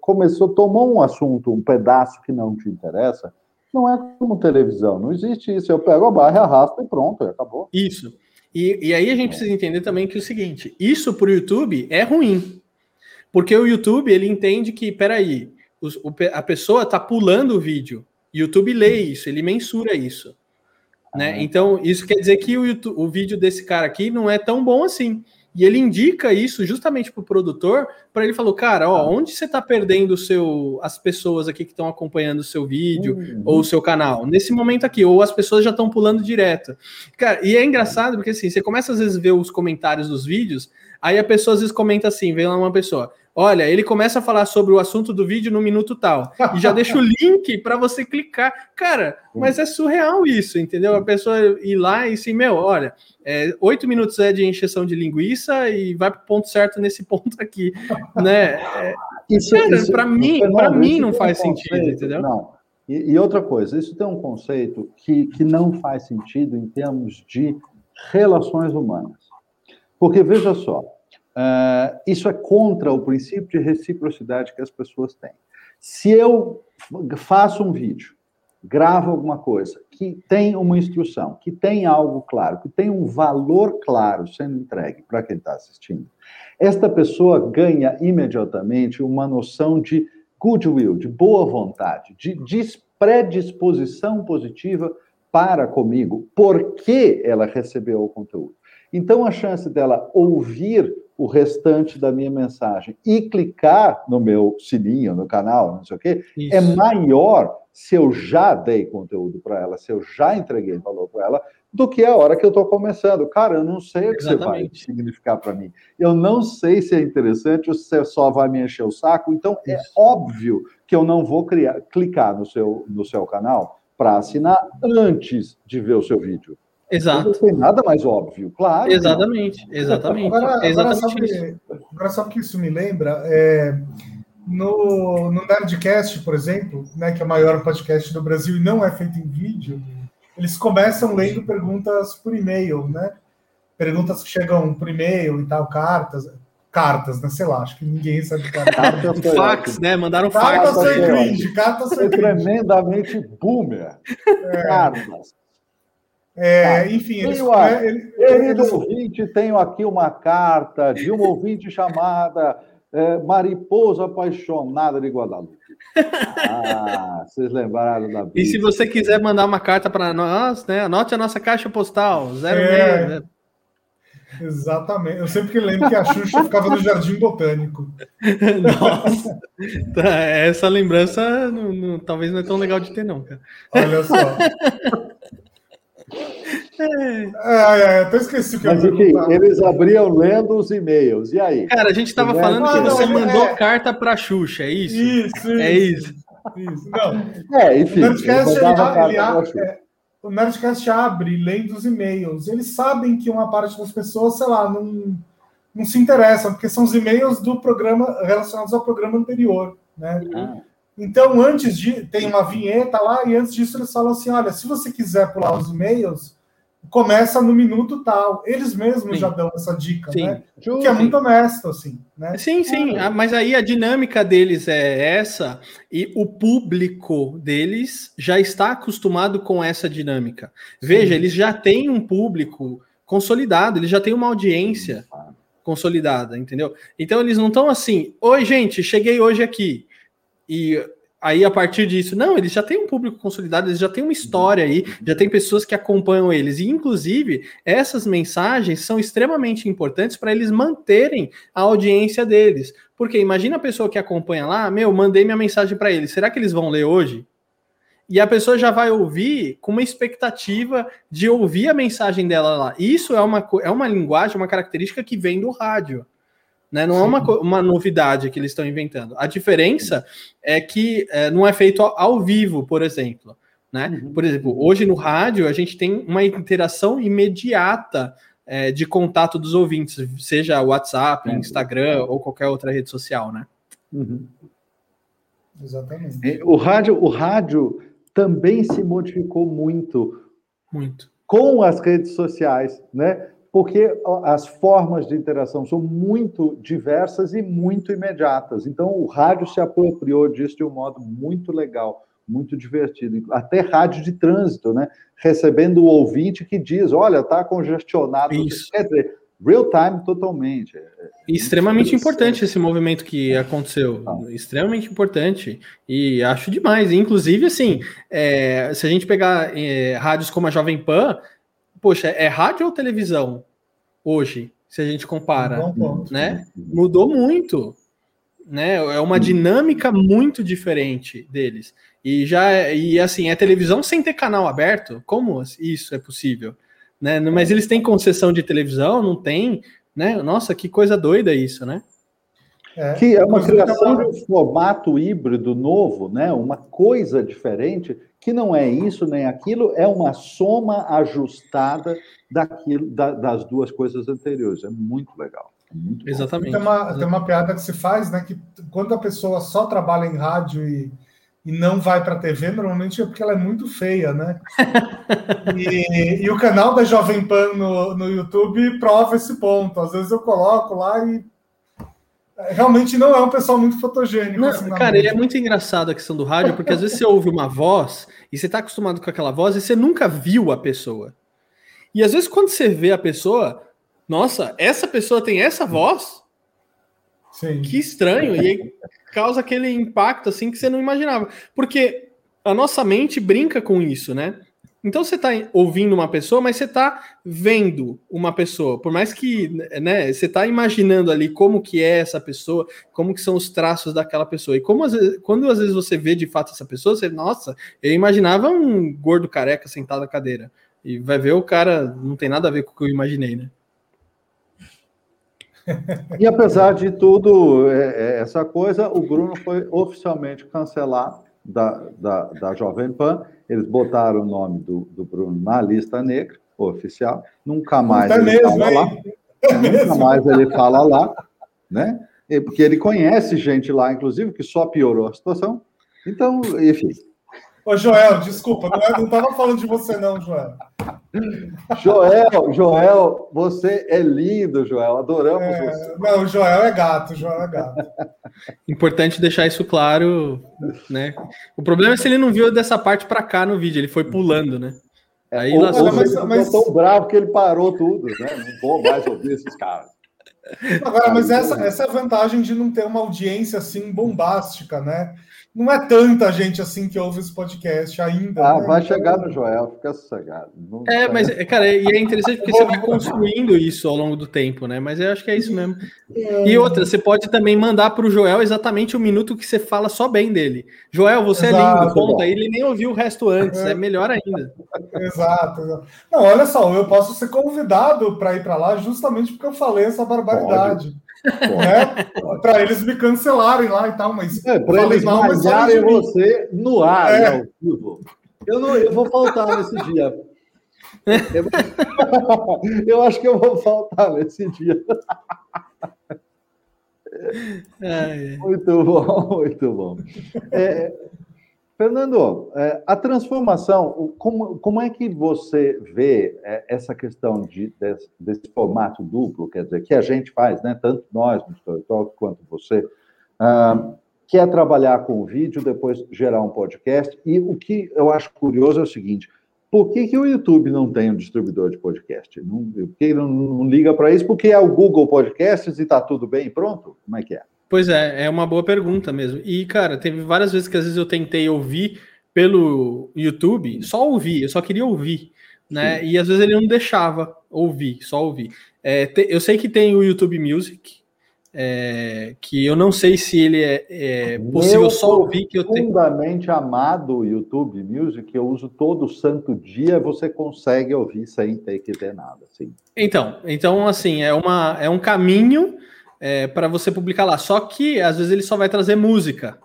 começou, tomou um assunto, um pedaço que não te interessa, não é como televisão, não existe isso. Eu pego a barra, arrasto e pronto, acabou. Isso. E, e aí a gente precisa entender também que é o seguinte: isso para o YouTube é ruim. Porque o YouTube ele entende que, peraí, os, o, a pessoa está pulando o vídeo. YouTube lê isso, ele mensura isso. Né? Então, isso quer dizer que o, YouTube, o vídeo desse cara aqui não é tão bom assim. E ele indica isso justamente para o produtor, para ele falar, cara, ó, onde você está perdendo seu, as pessoas aqui que estão acompanhando o seu vídeo uhum. ou o seu canal? Nesse momento aqui, ou as pessoas já estão pulando direto. Cara, e é engraçado porque assim, você começa às vezes a ver os comentários dos vídeos, aí a pessoa às vezes comenta assim, vem lá uma pessoa, Olha, ele começa a falar sobre o assunto do vídeo no minuto tal. E já deixa o link para você clicar. Cara, mas é surreal isso, entendeu? A pessoa ir lá e assim, meu, olha, é, oito minutos é de encheção de linguiça e vai para o ponto certo nesse ponto aqui, né? É, isso, cara, para mim, para mim não faz um sentido, conceito, entendeu? Não. E, e, outra coisa, isso tem um conceito que, que não faz sentido em termos de relações humanas. Porque veja só, Uh, isso é contra o princípio de reciprocidade que as pessoas têm. Se eu faço um vídeo, gravo alguma coisa, que tem uma instrução, que tem algo claro, que tem um valor claro sendo entregue para quem está assistindo, esta pessoa ganha imediatamente uma noção de goodwill, de boa vontade, de predisposição positiva para comigo, porque ela recebeu o conteúdo. Então, a chance dela ouvir o restante da minha mensagem e clicar no meu sininho, no canal, não sei o quê, é Isso. é maior se eu já dei conteúdo para ela, se eu já entreguei valor para ela, do que a hora que eu estou começando. Cara, eu não sei o que Exatamente. você vai significar para mim. Eu não sei se é interessante ou se você só vai me encher o saco. Então, é Isso. é óbvio que eu não vou criar, clicar no seu, no seu canal para assinar antes de ver o seu vídeo. Exato. Não tem nada mais óbvio, claro. Exatamente, exatamente. Agora, exatamente agora, sabe, sabe que isso me lembra? É, no, no Nerdcast, por exemplo, né, que é o maior podcast do Brasil e não é feito em vídeo, eles começam lendo perguntas por e-mail, né? Perguntas que chegam por e-mail e tal, cartas. cartas, né? Sei lá, acho que ninguém recebe cartas. cartas fax, né? Mandaram cartas fax. Cartas foi cringe, cartas foi tremendamente boomer. É. Cartas. É, enfim, eles, tenho, é, ele, querido eles... ouvinte, tenho aqui uma carta de uma ouvinte chamada é, Mariposa Apaixonada de Guadalupe. Ah, vocês lembraram da E se você quiser mandar uma carta para nós, né, anote a nossa caixa postal, 06. É, né? Exatamente. Eu sempre lembro que a Xuxa ficava no Jardim Botânico. Nossa, tá, essa lembrança não, não, talvez não é tão legal de ter, não, cara. Olha só. É, é, até esqueci o que Mas, eu enfim, eles abriam lendo os e-mails. E aí? Cara, a gente estava falando que você não, mandou é... carta para Xuxa, é isso? Isso, É isso. isso. Não. É, enfim. O Nerdcast, ele, ele, é, o Nerdcast abre lendo os e-mails. Eles sabem que uma parte das pessoas, sei lá, não, não se interessa, porque são os e-mails do programa relacionados ao programa anterior, né? Ah. Então, antes de. Tem uma vinheta lá, e antes disso eles falam assim: olha, se você quiser pular os e-mails, começa no minuto tal. Eles mesmos sim. já dão essa dica, sim. né? Que é muito honesto, assim, né? Sim, sim. É. Mas aí a dinâmica deles é essa, e o público deles já está acostumado com essa dinâmica. Veja, sim. eles já têm um público consolidado, eles já têm uma audiência consolidada, entendeu? Então eles não estão assim, oi, gente, cheguei hoje aqui. E aí, a partir disso, não, eles já têm um público consolidado, eles já têm uma história aí, já tem pessoas que acompanham eles. E, inclusive, essas mensagens são extremamente importantes para eles manterem a audiência deles. Porque imagina a pessoa que acompanha lá, meu, mandei minha mensagem para eles, será que eles vão ler hoje? E a pessoa já vai ouvir com uma expectativa de ouvir a mensagem dela lá. Isso é uma, é uma linguagem, uma característica que vem do rádio. Né? Não Sim. é uma, uma novidade que eles estão inventando. A diferença é que é, não é feito ao, ao, vivo, por exemplo. Né? Uhum. Por exemplo, hoje no rádio a gente tem uma interação imediata é, de contato dos ouvintes, seja WhatsApp, é. Instagram ou qualquer outra rede social, né? Uhum. Exatamente. O rádio, o rádio também se modificou muito. Muito. Com as redes sociais, né? Porque as formas de interação são muito diversas e muito imediatas. Então, o rádio se apropriou disso de um modo muito legal, muito divertido. Até rádio de trânsito, né? Recebendo o ouvinte que diz: olha, está congestionado. Isso. Quer dizer, real time totalmente. É, é extremamente importante esse movimento que aconteceu. Ah. Extremamente importante. E acho demais. Inclusive, assim, é, se a gente pegar é, rádios como a Jovem Pan poxa, é rádio ou televisão hoje, se a gente compara, né? Mudou muito, né? É uma dinâmica muito diferente deles. E já e assim, é televisão sem ter canal aberto? Como isso é possível? Né? Mas eles têm concessão de televisão, não tem, né? Nossa, que coisa doida isso, né? É, que é uma criação de um formato híbrido novo, né? Uma coisa diferente que não é isso nem aquilo, é uma soma ajustada daquilo, da, das duas coisas anteriores. É muito legal. É muito Exatamente. Tem uma, tem uma piada que se faz, né? Que quando a pessoa só trabalha em rádio e, e não vai para a TV, normalmente é porque ela é muito feia, né? e, e, o canal da Jovem Pan no, no YouTube prova esse ponto. Às vezes eu coloco lá e realmente não é um pessoal muito fotogênico. Não, assim, cara, é muito engraçado a questão do rádio, porque às vezes você ouve uma voz e você está acostumado com aquela voz e você nunca viu a pessoa. E às vezes quando você vê a pessoa, nossa, essa pessoa tem essa voz? Sim. Que estranho. E aí causa aquele impacto assim que você não imaginava. Porque a nossa mente brinca com isso, né? Então você está ouvindo uma pessoa, mas você está vendo uma pessoa. Por mais que né, você está imaginando ali como que é essa pessoa, como que são os traços daquela pessoa. E como às vezes, quando às vezes você vê de fato essa pessoa, você, nossa, eu imaginava um gordo careca sentado na cadeira. E vai ver o cara, não tem nada a ver com o que eu imaginei, né? E apesar de tudo, é, é, essa coisa, o Bruno foi oficialmente cancelado da, da, da Jovem Pan eles botaram o nome do, do Bruno na lista negra, oficial. Nunca mais é ele mesmo, fala hein? lá. É Nunca mesmo. mais ele fala lá, né? Porque ele conhece gente lá, inclusive, que só piorou a situação. Então, enfim. Ô, Joel, desculpa, não estava falando de você, não, Joel. Joel, Joel, você é lindo, Joel. Adoramos é, você. Não, o Joel é gato, o Joel é gato. Importante deixar isso claro, né? O problema é se ele não viu dessa parte para cá no vídeo, ele foi pulando, né? É, Aí Ou, lascou. Mas, ele mas... tão bravo que ele parou tudo, né? Não vou mais ouvir esses caras. Agora, mas essa, essa é a vantagem de não ter uma audiência assim bombástica, né? Não é tanta gente assim que ouve esse podcast ainda. Ah, né? vai chegar no Joel, fica sossegado. Não é, mas, cara, e é interessante porque você vai construindo isso ao longo do tempo, né? Mas eu acho que é isso mesmo. É... E outra, você pode também mandar para o Joel exatamente o minuto que você fala só bem dele. Joel, você exato, é lindo, conta. Ele nem ouviu o resto antes, é, é melhor ainda. Exato, exato. Não, olha só, eu posso ser convidado para ir para lá justamente porque eu falei essa barbaridade. Pode né? para eles me cancelarem lá e tal, mas. É, para eles mal, malharem você no ar, é. né, Eu, não, eu vou faltar nesse dia. Eu, eu acho que eu vou faltar nesse dia. É, é. Muito bom, muito bom. É, Fernando, é, a transformação, como, como é que você vê é, essa questão de, desse, desse, formato duplo, quer dizer, que a gente faz, né, tanto nós no Story quanto você, uh, que é trabalhar com o vídeo, depois gerar um podcast, e o que eu acho curioso é o seguinte, por que, que o YouTube não tem um distribuidor de podcast? Não, por que não, não liga para isso? Porque é o Google Podcasts e está tudo bem pronto? Como é que é? Pois é, é uma boa pergunta mesmo. E, cara, teve várias vezes que às vezes eu tentei ouvir pelo YouTube, só ouvir, eu só queria ouvir, né? Sim. E às vezes ele não deixava ouvir, só ouvir. É, te, eu sei que tem o YouTube Music, é, que eu não sei se ele é, é possível Meu só ouvir que eu tenho. Profundamente amado YouTube Music, que eu uso todo santo dia, você consegue ouvir sem ter que ter nada. Sim. Então, então assim, é, uma, é um caminho é, para você publicar lá. Só que às vezes ele só vai trazer música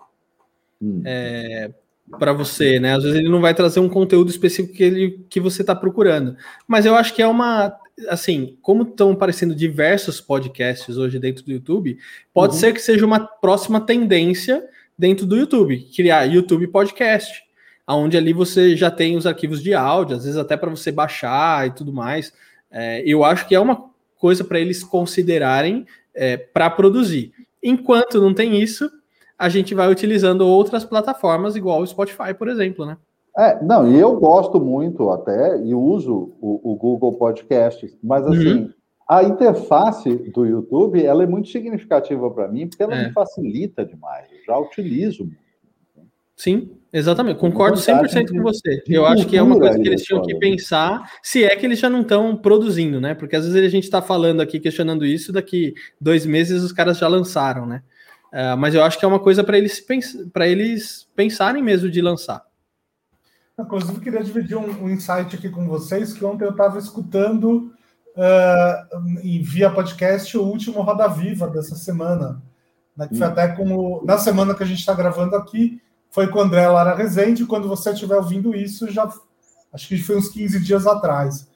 hum. é, para você, né? Às vezes ele não vai trazer um conteúdo específico que, ele, que você está procurando. Mas eu acho que é uma. Assim, como estão aparecendo diversos podcasts hoje dentro do YouTube, pode uhum. ser que seja uma próxima tendência dentro do YouTube, criar YouTube Podcast, onde ali você já tem os arquivos de áudio, às vezes até para você baixar e tudo mais. É, eu acho que é uma coisa para eles considerarem é, para produzir. Enquanto não tem isso, a gente vai utilizando outras plataformas, igual o Spotify, por exemplo, né? É, não, e eu gosto muito até e uso o, o Google Podcast, mas uhum. assim, uhum. a interface do YouTube ela é muito significativa para mim, porque ela é. me facilita demais. Eu já utilizo muito. Sim, exatamente. Concordo 100% com você. Eu acho que é uma coisa que eles tinham que pensar, se é que eles já não estão produzindo, né? Porque às vezes a gente está falando aqui, questionando isso, daqui dois meses os caras já lançaram, né? Uh, mas eu acho que é uma coisa para eles, pens eles pensarem mesmo de lançar. Inclusive, queria dividir um, um, insight aqui com vocês, que ontem eu estava escutando uh, via podcast o último Roda Viva dessa semana. Né, que foi hum. até como na semana que a gente está gravando aqui, foi com o André Lara Rezende. Quando você estiver ouvindo isso, já acho que foi uns 15 dias atrás.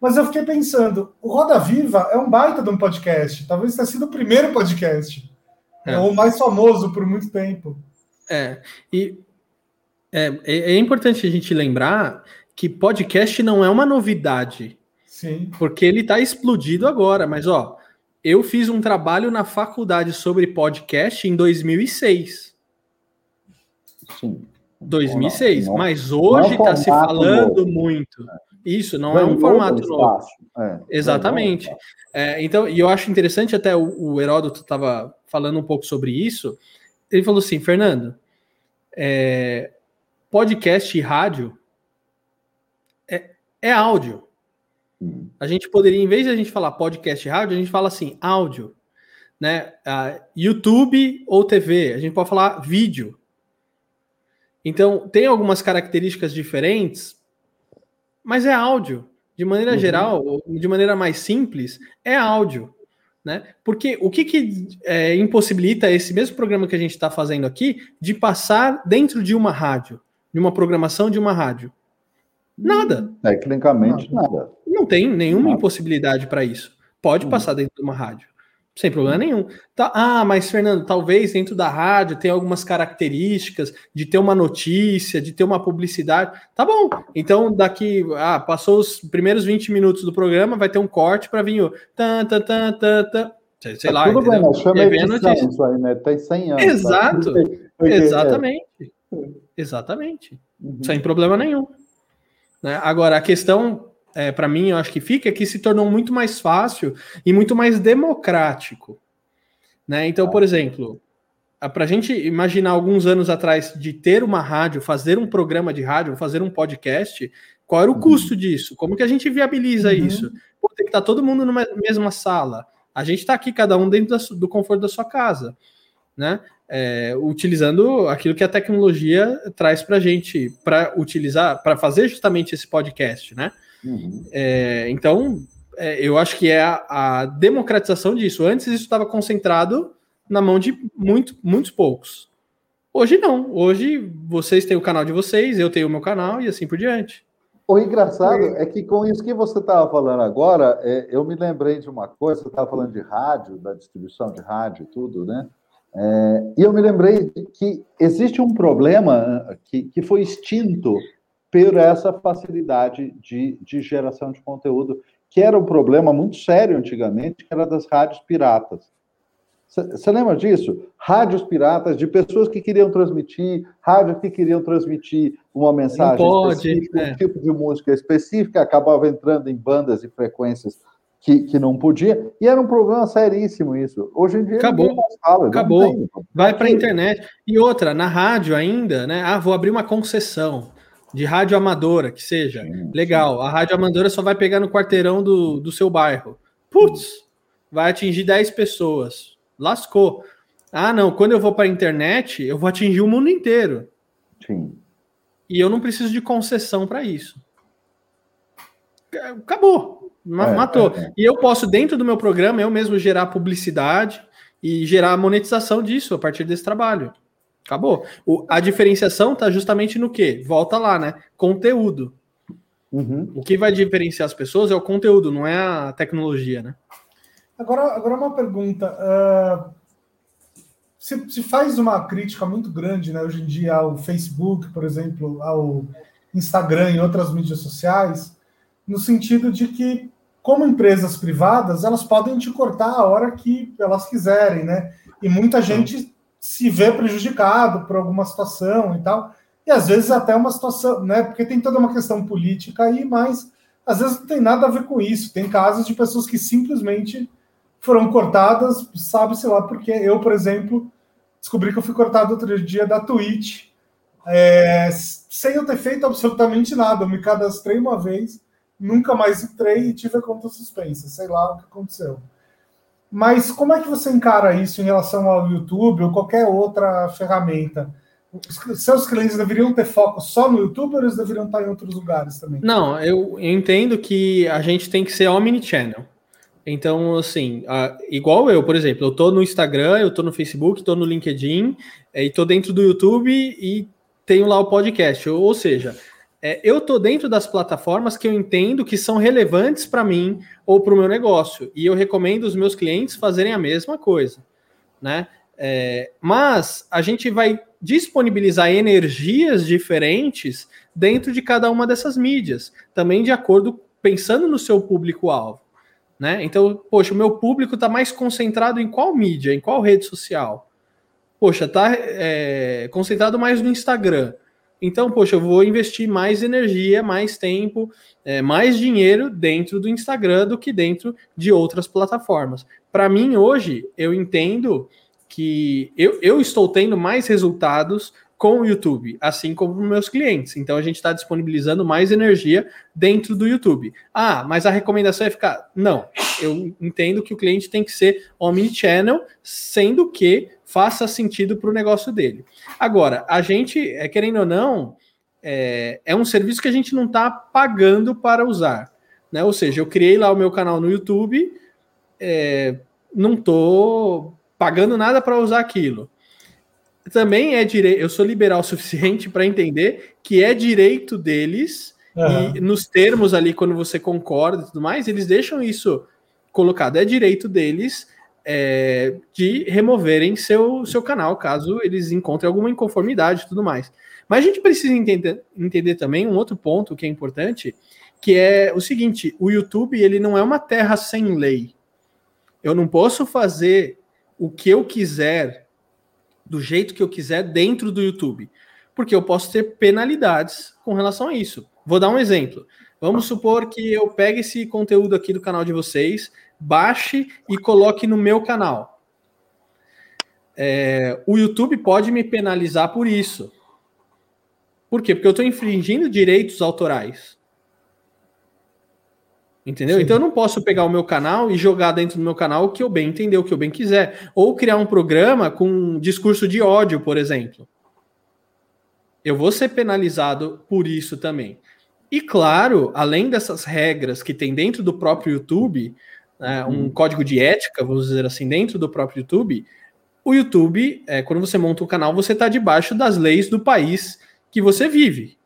Mas eu fiquei pensando, o Roda Viva é um baita de um podcast. Talvez tenha sido o primeiro podcast. É. o mais famoso por muito tempo. É, e é, é, é importante a gente lembrar que podcast não é uma novidade. Sim. Porque ele está explodido agora. Mas, ó, eu fiz um trabalho na faculdade sobre podcast em 2006. Sim. 2006. Não, não, mas hoje está é se falando novo. muito. Isso, não é um formato novo. É, Exatamente. É, então, e eu acho interessante, até o, o Heródoto estava falando um pouco sobre isso. Ele falou assim: Fernando, é, podcast e rádio é, é áudio. Hum. A gente poderia, em vez de a gente falar podcast e rádio, a gente fala assim, áudio. Né? Uh, YouTube ou TV, a gente pode falar vídeo. Então, tem algumas características diferentes, mas é áudio. De maneira uhum. geral, de maneira mais simples, é áudio. Né? Porque o que, que é, impossibilita esse mesmo programa que a gente está fazendo aqui de passar dentro de uma rádio, de uma programação de uma rádio? Nada. Tecnicamente, nada. Não tem nenhuma nada. impossibilidade para isso. Pode uhum. passar dentro de uma rádio. Sem problema nenhum. Tá, ah, mas Fernando, talvez dentro da rádio tenha algumas características de ter uma notícia, de ter uma publicidade. Tá bom. Então, daqui, ah, passou os primeiros 20 minutos do programa, vai ter um corte para vir o tan, tan, tan, tan, tan, sei, sei lá. Tudo entendeu? bem, mas chama edição isso aí, né? Tem 100 anos. Exato. Tá? Exatamente. É. Exatamente. Uhum. Sem problema nenhum. Né? Agora, a questão é, para mim, eu acho que fica, é que se tornou muito mais fácil e muito mais democrático. Né? Então, por exemplo, para a gente imaginar alguns anos atrás de ter uma rádio, fazer um programa de rádio, fazer um podcast, qual era o uhum. custo disso? Como que a gente viabiliza uhum. isso? Pô, tem que estar tá todo mundo numa mesma sala. A gente está aqui, cada um dentro da, do conforto da sua casa, né? É, utilizando aquilo que a tecnologia traz para a gente, para utilizar, para fazer justamente esse podcast, né? Uhum. É, então, é, eu acho que é a, a, democratização disso. Antes isso estava concentrado na mão de muito, muitos poucos. Hoje não. Hoje vocês têm o canal de vocês, eu tenho o meu canal e assim por diante. O engraçado é que com isso que você estava falando agora, é, eu me lembrei de uma coisa, você estava falando de rádio, da distribuição de rádio e tudo, né? É, e eu me lembrei que existe um problema que, que foi extinto por essa facilidade de, de geração de conteúdo, que era um problema muito sério antigamente, que era das rádios piratas. Você lembra disso? Rádios piratas, de pessoas que queriam transmitir, rádios que queriam transmitir uma mensagem pode, específica, é. um tipo de música específica, acabava entrando em bandas e frequências que, que não podia, e era um problema seríssimo isso. Hoje em dia acabou, fala, acabou. Vai para a internet. E outra, na rádio ainda, né? Ah, vou abrir uma concessão de rádio amadora, que seja. Sim, Legal. Sim. A rádio amadora só vai pegar no quarteirão do, do seu bairro. Putz, vai atingir 10 pessoas. Lascou. Ah, não, quando eu vou para a internet, eu vou atingir o mundo inteiro. Sim. E eu não preciso de concessão para isso. Acabou. É, matou. É, é. E eu posso, dentro do meu programa, eu mesmo gerar publicidade e gerar monetização disso a partir desse trabalho. Acabou. O, a diferenciação está justamente no que? Volta lá, né? Conteúdo. Uhum. O que vai diferenciar as pessoas é o conteúdo, não é a tecnologia, né? Agora, agora uma pergunta. Uh, se, se faz uma crítica muito grande, né, hoje em dia, ao Facebook, por exemplo, ao Instagram e outras mídias sociais, no sentido de que, como empresas privadas, elas podem te cortar a hora que elas quiserem, né? E muita gente se vê prejudicado por alguma situação e tal. E às vezes até uma situação, né? Porque tem toda uma questão política aí, mas às vezes não tem nada a ver com isso. Tem casos de pessoas que simplesmente foram cortadas, sabe, sei lá, porque eu, por exemplo, descobri que eu fui cortado outro dia da Twitch, é, sem eu ter feito absolutamente nada. Eu me cadastrei uma vez, nunca mais entrei e tive a conta suspensa. Sei lá o que aconteceu. Mas como é que você encara isso em relação ao YouTube ou qualquer outra ferramenta? Os seus clientes deveriam ter foco só no YouTube ou eles deveriam estar em outros lugares também? Não, eu entendo que a gente tem que ser omnichannel. Então, assim, igual eu, por exemplo, eu tô no Instagram, eu tô no Facebook, tô no LinkedIn, eh, e tô dentro do YouTube e tenho lá o podcast. Ou seja, é, eu tô dentro das plataformas que eu entendo que são relevantes para mim ou para o meu negócio. E eu recomendo os meus clientes fazerem a mesma coisa, né? É, mas a gente vai disponibilizar energias diferentes dentro de cada uma dessas mídias, também de acordo pensando no seu público-alvo. Né? Então, poxa, o meu público está mais concentrado em qual mídia, em qual rede social? Poxa, está é, concentrado mais no Instagram. Então, poxa, eu vou investir mais energia, mais tempo, é, mais dinheiro dentro do Instagram do que dentro de outras plataformas. Para mim, hoje, eu entendo que eu, eu estou tendo mais resultados com o YouTube, assim como meus clientes. Então a gente está disponibilizando mais energia dentro do YouTube. Ah, mas a recomendação é ficar. Não, eu entendo que o cliente tem que ser omnichannel, sendo que faça sentido para o negócio dele. Agora, a gente, é, querendo ou não, é, é um serviço que a gente não está pagando para usar. Né? Ou seja, eu criei lá o meu canal no YouTube, é, não estou pagando nada para usar aquilo também é direito. Eu sou liberal o suficiente para entender que é direito deles uhum. e nos termos ali, quando você concorda e tudo mais, eles deixam isso colocado. É direito deles é, de removerem seu, seu canal, caso eles encontrem alguma inconformidade e tudo mais. Mas a gente precisa entender, entender também um outro ponto que é importante, que é o seguinte: o YouTube ele não é uma terra sem lei. Eu não posso fazer o que eu quiser do jeito que eu quiser dentro do YouTube, porque eu posso ter penalidades com relação a isso. Vou dar um exemplo. Vamos supor que eu pegue esse conteúdo aqui do canal de vocês, baixe e coloque no meu canal. É, o YouTube pode me penalizar por isso. Por quê? Porque eu estou infringindo direitos autorais. Entendeu? Sim. Então eu não posso pegar o meu canal e jogar dentro do meu canal o que eu bem entender, o que eu bem quiser. Ou criar um programa com discurso de ódio, por exemplo. Eu vou ser penalizado por isso também. E claro, além dessas regras que tem dentro do próprio YouTube, né, um hum. código de ética, vamos dizer assim, dentro do próprio YouTube, o YouTube, é, quando você monta um canal, você está debaixo das leis do país que você vive.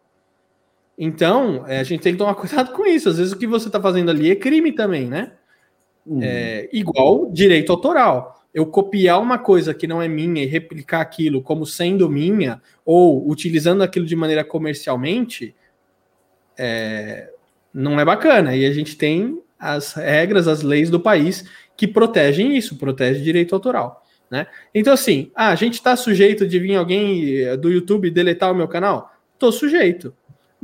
Então, é, a gente tem que tomar cuidado com isso. Às vezes o que você está fazendo ali é crime também, né? Uhum. É, igual direito autoral. Eu copiar uma coisa que não é minha e replicar aquilo como sendo minha, ou utilizando aquilo de maneira comercialmente, é, não é bacana. E a gente tem as regras, as leis do país que protegem isso, protege direito autoral. Né? Então, assim, ah, a gente está sujeito de vir alguém eh, do YouTube deletar o meu canal? Tô sujeito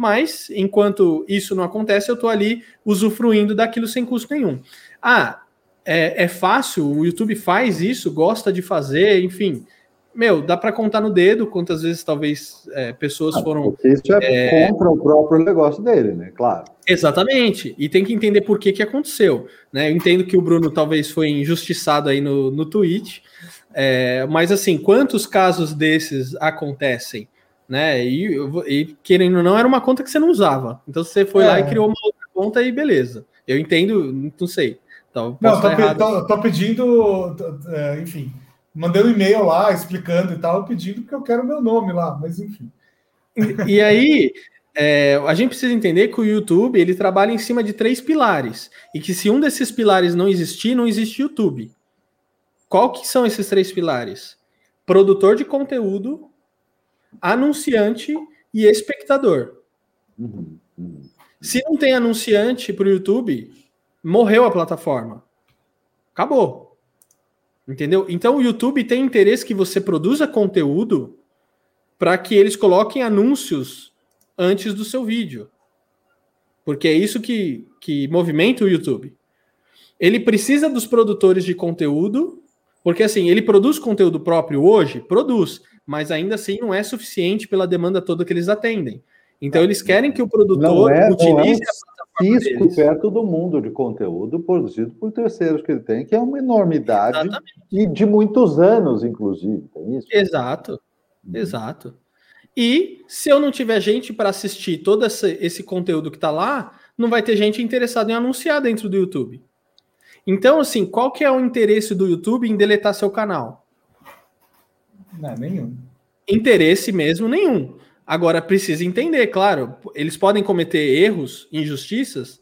mas enquanto isso não acontece, eu estou ali usufruindo daquilo sem custo nenhum. Ah, é, é, fácil, o YouTube faz isso, gosta de fazer, enfim. Meu, dá para contar no dedo quantas vezes talvez é, pessoas ah, foram. Isso é, é, contra o próprio negócio dele, né? Claro. Exatamente. E tem que entender por que, que aconteceu. Né? Eu entendo que o Bruno talvez foi injustiçado aí no, no tweet. É, mas assim, quantos casos desses acontecem? né? E, e, querendo ou não, era uma conta que você não usava. Então você foi é. lá e criou uma outra conta e beleza. Eu entendo, não sei. Então, não, tô, tô, tô, pedindo, é, enfim, mandei um e-mail lá explicando e tal, pedindo porque eu quero o meu nome lá, mas enfim. E, e aí, é, a gente precisa entender que o YouTube ele trabalha em cima de três pilares e que se um desses pilares não existir, não existe YouTube. Qual que são esses três pilares? Produtor de conteúdo, anunciante e espectador. Uhum, uhum. Se não tem anunciante para o YouTube, morreu a plataforma. Acabou. Entendeu? Então o YouTube tem interesse que você produza conteúdo para que eles coloquem anúncios antes do seu vídeo. Porque é isso que, que movimenta o YouTube. Ele precisa dos produtores de conteúdo, porque assim, ele produz conteúdo próprio hoje? Produz mas ainda assim não é suficiente pela demanda toda que eles atendem. Então eles querem que o produtor é, utilize é um a perto do mundo de conteúdo produzido por terceiros que ele tem, que é uma enormidade Exatamente. e de muitos anos, inclusive. Tem isso? Exato, uhum. exato. E se eu não tiver gente para assistir todo esse, esse conteúdo que está lá, não vai ter gente interessada em anunciar dentro do YouTube. Então, assim, qual que é o interesse do YouTube em deletar seu canal? Não, nenhum. Interesse mesmo nenhum. Agora, precisa entender, claro, eles podem cometer erros, injustiças,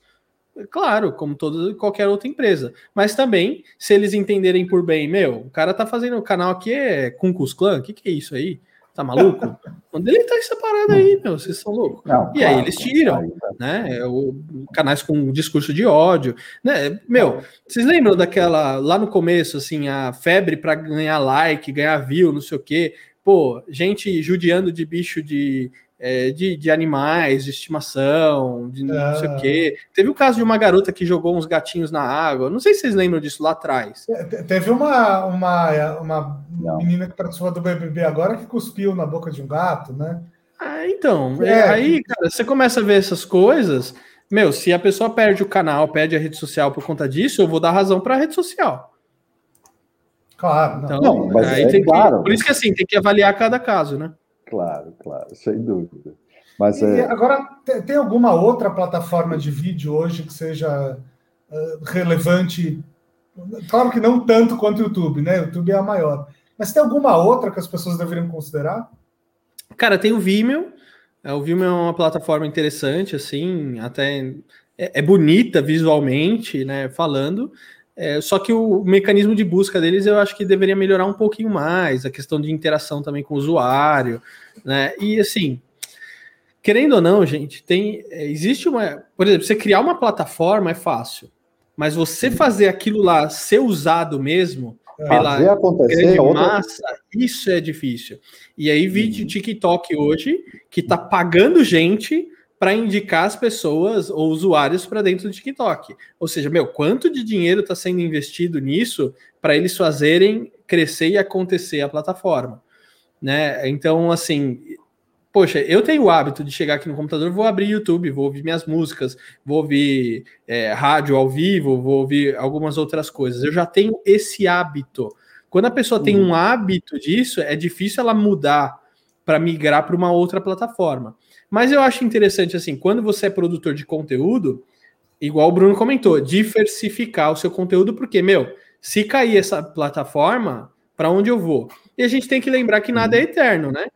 claro, como toda qualquer outra empresa. Mas também, se eles entenderem por bem, meu, o cara tá fazendo o canal aqui é com Clan, o que, que é isso aí? Tá maluco? Onde ele tá essa parada aí, meu? Vocês são loucos. Não, e claro, aí eles tiram, né? O, canais com discurso de ódio, né? Meu, vocês lembram daquela lá no começo, assim, a febre para ganhar like, ganhar view, não sei o quê? Pô, gente judiando de bicho de é, de, de, animais, de estimação, de não sei o é. quê. Teve o caso de uma garota que jogou uns gatinhos na água. Não sei se vocês lembram disso lá atrás. É, teve uma, uma, uma menina que participou do BBB agora que cuspiu na boca de um gato, né? Ah, então. É. é. aí, cara, você começa a ver essas coisas. Meu, se a pessoa perde o canal, perde a rede social por conta disso, eu vou dar razão para a rede social. Claro, não. Então, não, mas aí é tem claro. Que, por isso que assim, tem que avaliar cada caso, né? Claro, claro, sem dúvida. Mas, é... Agora, tem alguma outra plataforma de vídeo hoje que seja uh, relevante? Claro que não tanto quanto o YouTube, né? O YouTube é a maior. Mas tem alguma outra que as pessoas deveriam considerar? Cara, tem o Vimeo. É, o Vimeo é uma plataforma interessante, assim, até é, é bonita visualmente, né? Falando. É, só que o mecanismo de busca deles eu acho que deveria melhorar um pouquinho mais, a questão de interação também com o usuário, né? E assim, querendo ou não, gente, tem é, existe uma, por exemplo, você criar uma plataforma é fácil, mas você fazer aquilo lá ser usado mesmo pela grande massa, isso é difícil. E aí vi de uhum. TikTok hoje que tá pagando gente para indicar as pessoas ou usuários para dentro do TikTok. Ou seja, meu, quanto de dinheiro está sendo investido nisso para eles fazerem crescer e acontecer a plataforma, né? Então, assim, poxa, eu tenho o hábito de chegar aqui no computador, vou abrir YouTube, vou ouvir minhas músicas, vou ouvir é, rádio ao vivo, vou ouvir algumas outras coisas. Eu já tenho esse hábito. Quando a pessoa tem um hábito disso, é difícil ela mudar para migrar para uma outra plataforma. Mas eu acho interessante, assim, quando você é produtor de conteúdo, igual o Bruno comentou, diversificar o seu conteúdo, porque, meu, se cair essa plataforma, para onde eu vou? E a gente tem que lembrar que nada é eterno, né?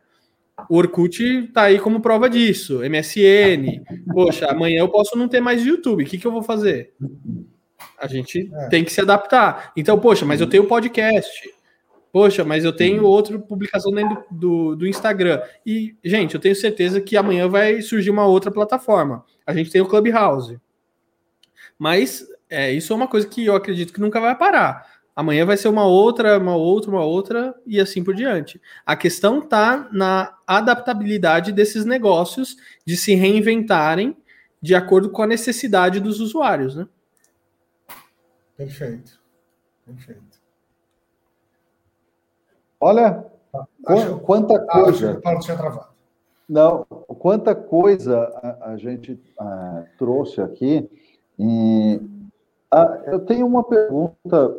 O Orkut tá aí como prova disso, MSN. Poxa, amanhã eu posso não ter mais YouTube, o que, que eu vou fazer? A gente é. tem que se adaptar. Então, poxa, mas eu tenho podcast. Poxa, mas eu tenho outra publicação dentro do, do Instagram. E, gente, eu tenho certeza que amanhã vai surgir uma outra plataforma. A gente tem o Clubhouse. Mas é, isso é uma coisa que eu acredito que nunca vai parar. Amanhã vai ser uma outra, uma outra, uma outra e assim por diante. A questão está na adaptabilidade desses negócios de se reinventarem de acordo com a necessidade dos usuários, né? Perfeito. Perfeito. Olha, acho, quanta coisa. Não, quanta coisa a, a gente a, trouxe aqui. E, a, eu tenho uma pergunta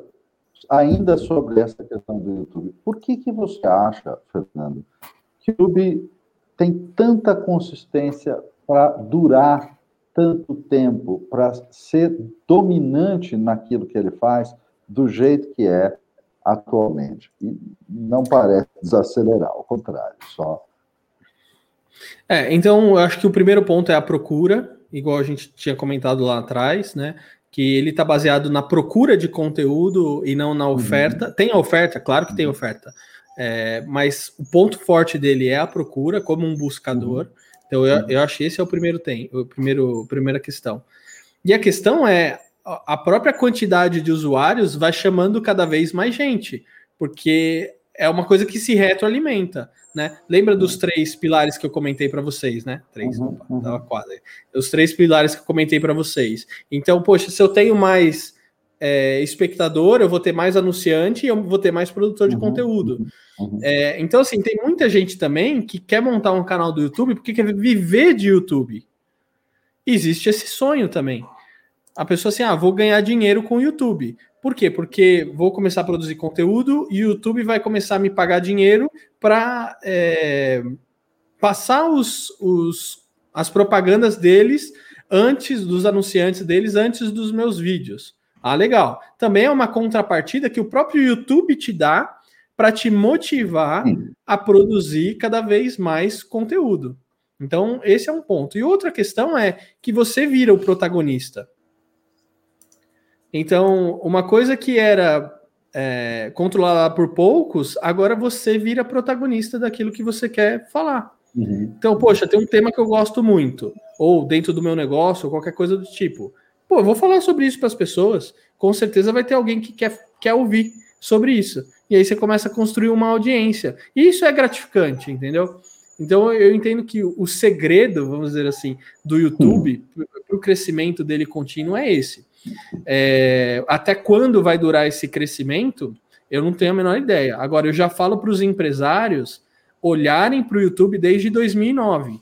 ainda sobre essa questão do YouTube. Por que, que você acha, Fernando, que o YouTube tem tanta consistência para durar tanto tempo, para ser dominante naquilo que ele faz, do jeito que é, atualmente. E não parece desacelerar, ao contrário, só. É, então eu acho que o primeiro ponto é a procura, igual a gente tinha comentado lá atrás, né? Que ele está baseado na procura de conteúdo e não na oferta. Uhum. Tem a oferta, claro que tem oferta. É, mas o ponto forte dele é a procura como um buscador. Uhum. Então eu, eu acho que esse é o primeiro tem, o primeiro primeira questão. E a questão é a própria quantidade de usuários vai chamando cada vez mais gente, porque é uma coisa que se retroalimenta, né? Lembra dos três pilares que eu comentei para vocês, né? Três, uhum, opa, uhum. quase. Os três pilares que eu comentei para vocês. Então, poxa, se eu tenho mais é, espectador, eu vou ter mais anunciante e eu vou ter mais produtor de uhum, conteúdo. Uhum, uhum. É, então, assim, tem muita gente também que quer montar um canal do YouTube porque quer viver de YouTube. Existe esse sonho também a pessoa assim, ah, vou ganhar dinheiro com o YouTube. Por quê? Porque vou começar a produzir conteúdo e o YouTube vai começar a me pagar dinheiro para é, passar os, os, as propagandas deles antes dos anunciantes deles, antes dos meus vídeos. Ah, legal. Também é uma contrapartida que o próprio YouTube te dá para te motivar a produzir cada vez mais conteúdo. Então, esse é um ponto. E outra questão é que você vira o protagonista. Então, uma coisa que era é, controlada por poucos, agora você vira protagonista daquilo que você quer falar. Uhum. Então, poxa, tem um tema que eu gosto muito, ou dentro do meu negócio, ou qualquer coisa do tipo. Pô, eu vou falar sobre isso para as pessoas. Com certeza vai ter alguém que quer, quer ouvir sobre isso. E aí você começa a construir uma audiência. E isso é gratificante, entendeu? Então eu entendo que o segredo, vamos dizer assim, do YouTube, uhum. para o crescimento dele contínuo é esse. É, até quando vai durar esse crescimento? Eu não tenho a menor ideia. Agora, eu já falo para os empresários olharem para o YouTube desde 2009.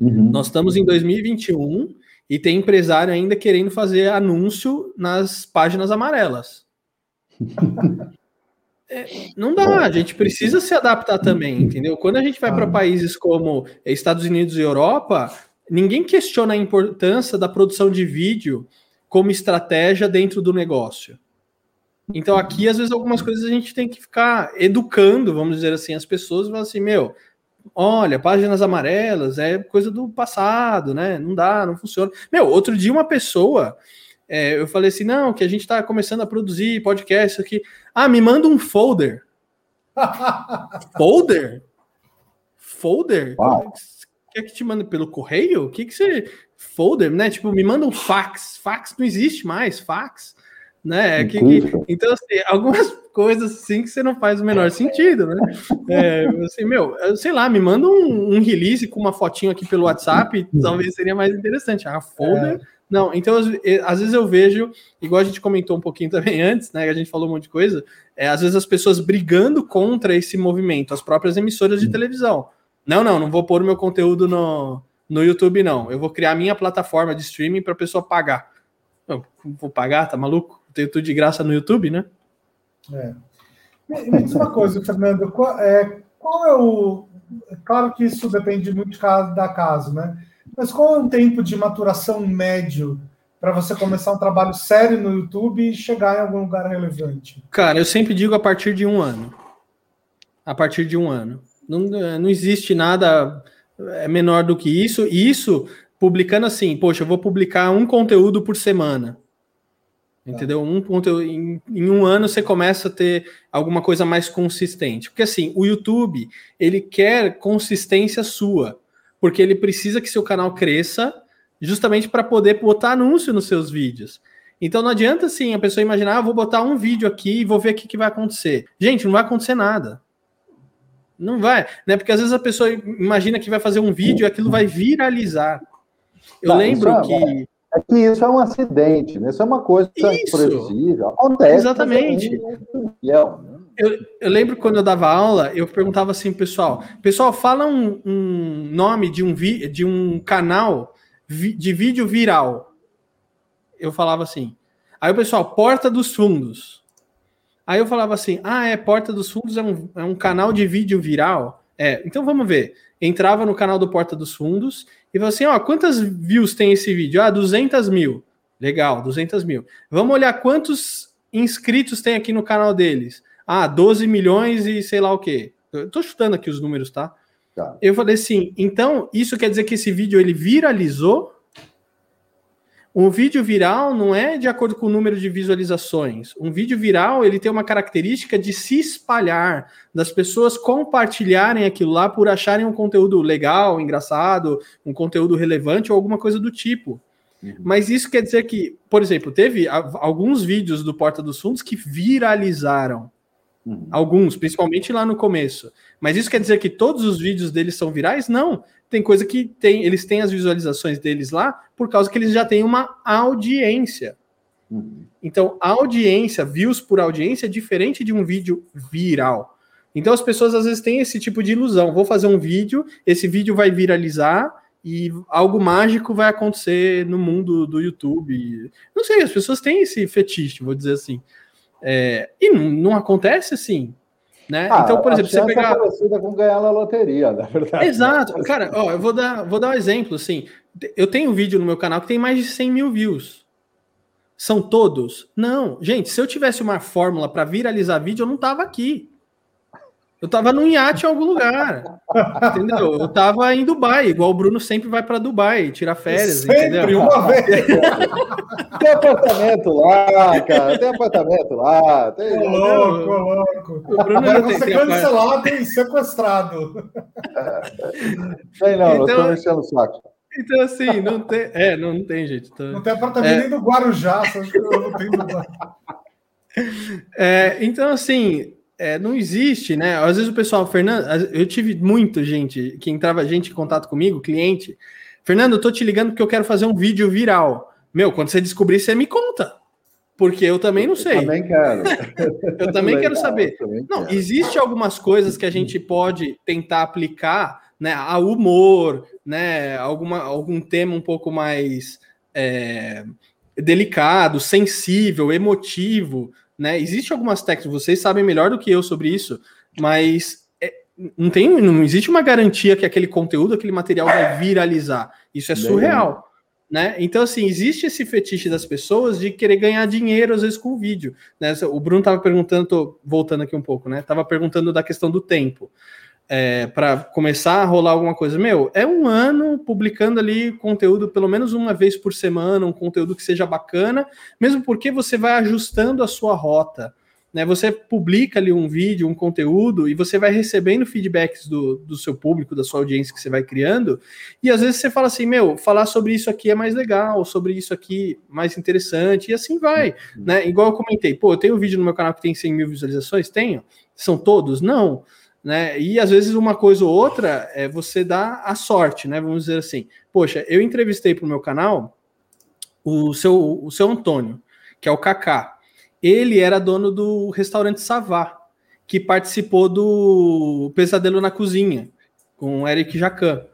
Uhum. Nós estamos em 2021 e tem empresário ainda querendo fazer anúncio nas páginas amarelas. É, não dá, a gente precisa se adaptar também, entendeu? Quando a gente vai para países como Estados Unidos e Europa, ninguém questiona a importância da produção de vídeo como estratégia dentro do negócio. Então aqui, às vezes, algumas coisas a gente tem que ficar educando, vamos dizer assim, as pessoas falam assim, meu, olha, páginas amarelas é coisa do passado, né? Não dá, não funciona. Meu, outro dia uma pessoa é, eu falei assim, não, que a gente está começando a produzir podcast aqui. Ah, me manda um folder. folder? Folder? Uau. Quer que te manda pelo correio? O que que você... Folder, né? Tipo, me manda um fax. Fax não existe mais, fax. Né? Que, que... Então, assim, algumas coisas assim que você não faz o menor sentido, né? É, assim, meu, sei lá, me manda um, um, release com uma fotinho aqui pelo WhatsApp, talvez seria mais interessante. Ah, folder... É não, então às vezes eu vejo, igual a gente comentou um pouquinho também antes, né? A gente falou um monte de coisa, é, às vezes as pessoas brigando contra esse movimento, as próprias emissoras de televisão. Não, não, não vou pôr o meu conteúdo no, no YouTube, não. Eu vou criar a minha plataforma de streaming para a pessoa pagar. Não, vou pagar, tá maluco? Tenho tudo de graça no YouTube, né? É. Me, me diz uma coisa, Fernando, qual é, qual é o. Claro que isso depende muito de cada da caso, né? Mas qual é o tempo de maturação médio para você começar um trabalho sério no YouTube e chegar em algum lugar relevante? Cara, eu sempre digo a partir de um ano. A partir de um ano. Não, não existe nada é menor do que isso. E isso publicando assim, poxa, eu vou publicar um conteúdo por semana. Entendeu? Um conteúdo, em, em, um ano você começa a ter alguma coisa mais consistente. Porque assim, o YouTube, ele quer consistência sua porque ele precisa que seu canal cresça justamente para poder botar anúncio nos seus vídeos. Então não adianta assim a pessoa imaginar, ah, vou botar um vídeo aqui e vou ver o que, que vai acontecer. Gente, não vai acontecer nada. Não vai, né? Porque às vezes a pessoa imagina que vai fazer um vídeo e aquilo vai viralizar. Eu tá, lembro é, que. É que isso é um acidente, né? Isso é uma coisa imprevisível. Acontece. Exatamente. É eu, eu, lembro quando eu dava aula, eu perguntava assim, pessoal, pessoal, fala um, um nome de um, vi, de um canal vi, de vídeo viral. Eu falava assim. Aí o pessoal, Porta dos Fundos. Aí eu falava assim, ah, é, Porta dos Fundos é um, é um canal de vídeo viral? É, então vamos ver. Entrava no canal do Porta dos Fundos e falava assim, ó, quantas views tem esse vídeo? Ah, 200 mil. Legal, 200 mil. Vamos olhar quantos inscritos tem aqui no canal deles. Ah, 12 milhões e sei lá o quê. Eu tô chutando aqui os números, tá? tá? Eu falei assim, então isso quer dizer que esse vídeo ele viralizou? Um vídeo viral não é de acordo com o número de visualizações. Um vídeo viral ele tem uma característica de se espalhar, das pessoas compartilharem aquilo lá por acharem um conteúdo legal, engraçado, um conteúdo relevante ou alguma coisa do tipo. Uhum. Mas isso quer dizer que, por exemplo, teve alguns vídeos do Porta dos Fundos que viralizaram. Uhum. Alguns, principalmente lá no começo. Mas isso quer dizer que todos os vídeos deles são virais? Não. Tem coisa que tem, eles têm as visualizações deles lá por causa que eles já têm uma audiência. Uhum. Então, audiência, views por audiência é diferente de um vídeo viral. Então as pessoas às vezes têm esse tipo de ilusão. Vou fazer um vídeo, esse vídeo vai viralizar e algo mágico vai acontecer no mundo do YouTube. Não sei, as pessoas têm esse fetiche, vou dizer assim. É, e não, não, acontece assim. Né? Ah, então, por exemplo, você é pegar. É parecida com ganhar na loteria, na verdade. Exato. Cara, ó, eu vou dar, vou dar um exemplo. Assim, eu tenho um vídeo no meu canal que tem mais de 100 mil views. São todos? Não. Gente, se eu tivesse uma fórmula para viralizar vídeo, eu não tava aqui. Eu tava num iate em algum lugar. Entendeu? Eu tava em Dubai, igual o Bruno sempre vai para Dubai, tirar férias, sempre, entendeu? uma vez. tem apartamento lá, cara. Tem apartamento lá. Tem... Ô, louco, louco. O Bruno Agora você tem, cancelado e sequestrado. Tem não, então, eu tô mexendo o saco. Então, assim, não tem. É, não, não tem, gente. Então, não tem apartamento é... nem do Guarujá, só que eu não tenho do É, então, assim, é, não existe, né? Às vezes o pessoal, Fernando, eu tive muita gente que entrava gente em contato comigo, cliente. Fernando, eu tô te ligando porque eu quero fazer um vídeo viral. Meu, quando você descobrir, você me conta. Porque eu também não sei. Eu também quero. eu também quero saber. Também não, quero. existe algumas coisas que a gente pode tentar aplicar, né? A humor, né? Alguma, algum tema um pouco mais é, delicado, sensível, emotivo, né? Existe algumas técnicas, vocês sabem melhor do que eu sobre isso, mas é, não tem, não existe uma garantia que aquele conteúdo, aquele material vai viralizar. Isso é surreal. Né? Então, assim, existe esse fetiche das pessoas de querer ganhar dinheiro, às vezes, com o vídeo. Né? O Bruno estava perguntando, voltando aqui um pouco, né? Tava perguntando da questão do tempo. É, para começar a rolar alguma coisa, meu, é um ano publicando ali conteúdo pelo menos uma vez por semana, um conteúdo que seja bacana, mesmo porque você vai ajustando a sua rota. Né, você publica ali um vídeo, um conteúdo, e você vai recebendo feedbacks do, do seu público, da sua audiência que você vai criando, e às vezes você fala assim, meu, falar sobre isso aqui é mais legal, sobre isso aqui mais interessante, e assim vai, uhum. né? Igual eu comentei, pô, eu tenho um vídeo no meu canal que tem 100 mil visualizações? Tenho. São todos? Não. Né? E às vezes uma coisa ou outra é você dá a sorte, né? Vamos dizer assim. Poxa, eu entrevistei para o meu canal o seu, o seu Antônio, que é o Kaká ele era dono do restaurante Savá, que participou do Pesadelo na Cozinha, com o Eric Jacan.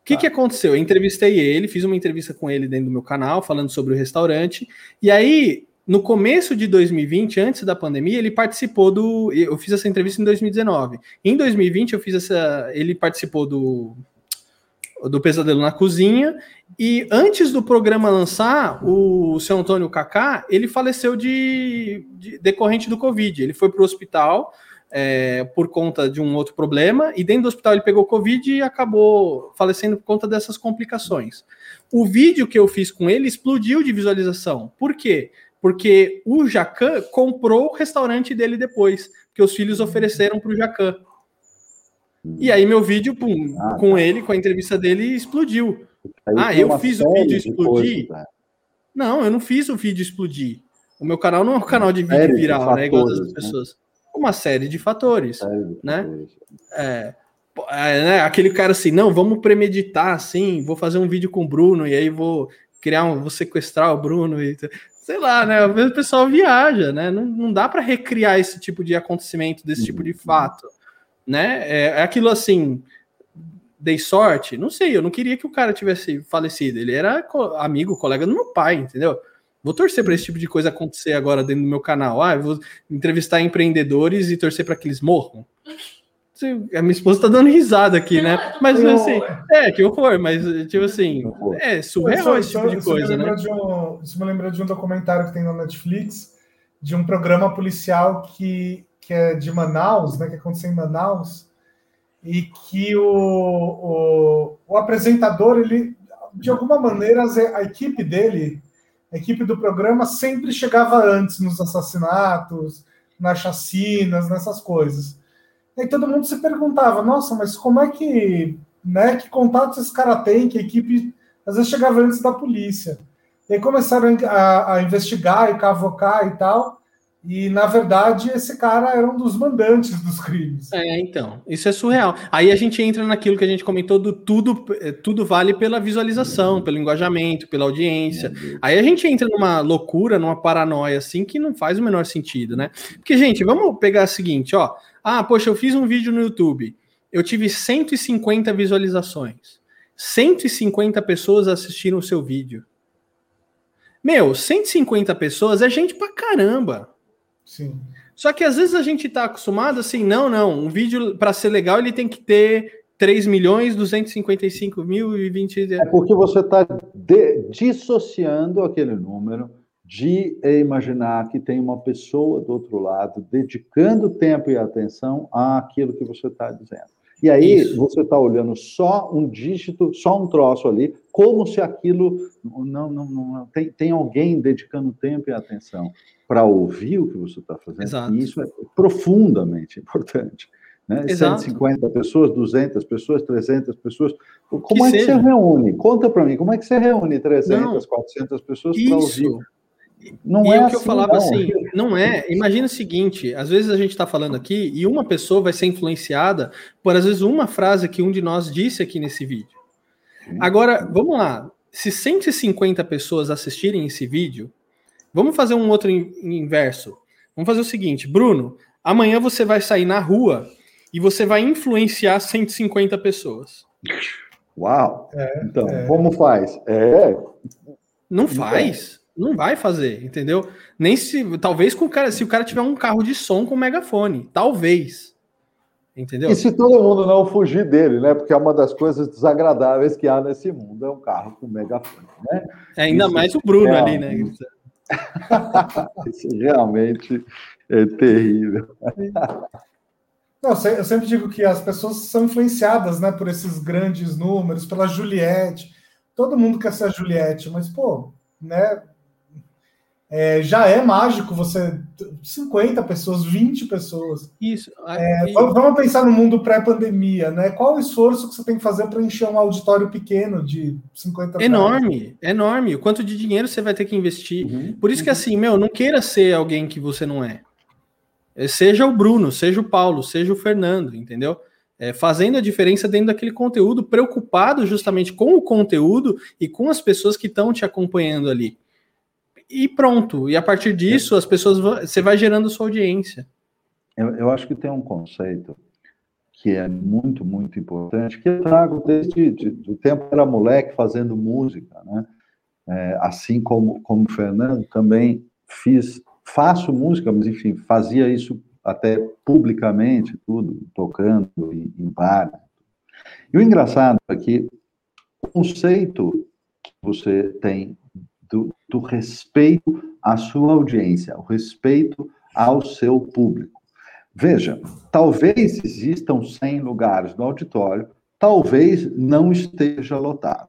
O que, tá. que aconteceu? Eu entrevistei ele, fiz uma entrevista com ele dentro do meu canal, falando sobre o restaurante, e aí, no começo de 2020, antes da pandemia, ele participou do. Eu fiz essa entrevista em 2019. Em 2020, eu fiz essa. Ele participou do do Pesadelo na Cozinha. E antes do programa lançar, o seu Antônio Kaká, ele faleceu de, de decorrente do Covid. Ele foi para o hospital é, por conta de um outro problema, e dentro do hospital ele pegou Covid e acabou falecendo por conta dessas complicações. O vídeo que eu fiz com ele explodiu de visualização. Por quê? Porque o Jacan comprou o restaurante dele depois, que os filhos ofereceram para o Jacan. E aí meu vídeo, pum, ah, com tá. ele, com a entrevista dele, explodiu. ah, eu fiz o vídeo explodir? Coisa, não, eu não fiz o vídeo explodir. O meu canal não é um canal de vídeo viral, fatores, né? Igual das né? pessoas. Uma série de fatores, série né? Fatores. É, é, né? Aquele cara assim, não, vamos premeditar assim, vou fazer um vídeo com o Bruno e aí vou criar um, vou sequestrar o Bruno e sei lá, né? Às vezes o pessoal viaja, né? Não, não dá para recriar esse tipo de acontecimento, desse tipo de uhum. fato né? É, é aquilo assim, dei sorte? Não sei, eu não queria que o cara tivesse falecido. Ele era co amigo, colega do meu pai, entendeu? Vou torcer para esse tipo de coisa acontecer agora dentro do meu canal. Ah, eu vou entrevistar empreendedores e torcer para que eles morram. A minha esposa tá dando risada aqui, né? Mas assim, é, que horror, mas tipo assim, é surreal esse tipo de coisa, né? Um, isso me lembra de um documentário que tem na Netflix de um programa policial que que é de Manaus, né, que aconteceu em Manaus, e que o, o, o apresentador, ele, de alguma maneira, a equipe dele, a equipe do programa, sempre chegava antes nos assassinatos, nas chacinas, nessas coisas. E aí todo mundo se perguntava, nossa, mas como é que, né, que contatos esse cara tem, que a equipe às vezes chegava antes da polícia. E aí começaram a, a investigar e cavocar e tal, e, na verdade, esse cara era um dos mandantes dos crimes. É, então, isso é surreal. Aí a gente entra naquilo que a gente comentou do tudo, eh, tudo vale pela visualização, pelo engajamento, pela audiência. Aí a gente entra numa loucura, numa paranoia, assim, que não faz o menor sentido, né? Porque, gente, vamos pegar o seguinte, ó. Ah, poxa, eu fiz um vídeo no YouTube, eu tive 150 visualizações. 150 pessoas assistiram o seu vídeo. Meu, 150 pessoas é gente pra caramba. Sim. Só que às vezes a gente está acostumado assim, não, não, um vídeo para ser legal ele tem que ter 3 milhões 255 mil e 20. É porque você está dissociando aquele número de imaginar que tem uma pessoa do outro lado dedicando tempo e atenção àquilo que você está dizendo. E aí Isso. você está olhando só um dígito, só um troço ali, como se aquilo não, não, não tem, tem alguém dedicando tempo e atenção para ouvir o que você está fazendo. Exato. E isso é profundamente importante. Né? Exato. 150 pessoas, 200 pessoas, 300 pessoas. Como que é que seja. você reúne? Conta para mim, como é que você reúne 300, não, 400 pessoas para ouvir? Não e é o que assim, eu falava não. assim, não é. Imagina o seguinte: às vezes a gente está falando aqui e uma pessoa vai ser influenciada por às vezes uma frase que um de nós disse aqui nesse vídeo. Agora, vamos lá. Se 150 pessoas assistirem esse vídeo, Vamos fazer um outro inverso. Vamos fazer o seguinte, Bruno, amanhã você vai sair na rua e você vai influenciar 150 pessoas. Uau! É, então, é. como faz? É. Não faz. Não vai fazer, entendeu? Nem se. Talvez com o cara, se o cara tiver um carro de som com megafone. Talvez. Entendeu? E se todo mundo não fugir dele, né? Porque é uma das coisas desagradáveis que há nesse mundo, é um carro com megafone, né? É, ainda Isso mais o Bruno é, ali, né? Isso realmente é terrível. Não, eu sempre digo que as pessoas são influenciadas né, por esses grandes números, pela Juliette. Todo mundo quer ser a Juliette, mas, pô, né? É, já é mágico você 50 pessoas, 20 pessoas. Isso. É, Vamos pensar no mundo pré-pandemia, né? Qual o esforço que você tem que fazer para encher um auditório pequeno de 50 Enorme, enorme. O quanto de dinheiro você vai ter que investir. Uhum, Por isso uhum. que assim, meu, não queira ser alguém que você não é. é. Seja o Bruno, seja o Paulo, seja o Fernando, entendeu? É, fazendo a diferença dentro daquele conteúdo, preocupado justamente com o conteúdo e com as pessoas que estão te acompanhando ali e pronto. E a partir disso, as pessoas você vai gerando sua audiência. Eu, eu acho que tem um conceito que é muito, muito importante, que eu trago desde o tempo que era moleque fazendo música, né? É, assim como, como o Fernando, também fiz, faço música, mas enfim, fazia isso até publicamente, tudo, tocando em, em bar. E o engraçado é que o conceito que você tem do, do respeito à sua audiência, o respeito ao seu público. Veja, talvez existam 100 lugares no auditório, talvez não esteja lotado.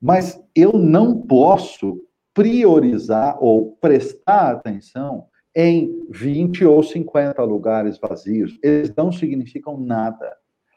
Mas eu não posso priorizar ou prestar atenção em 20 ou 50 lugares vazios. Eles não significam nada.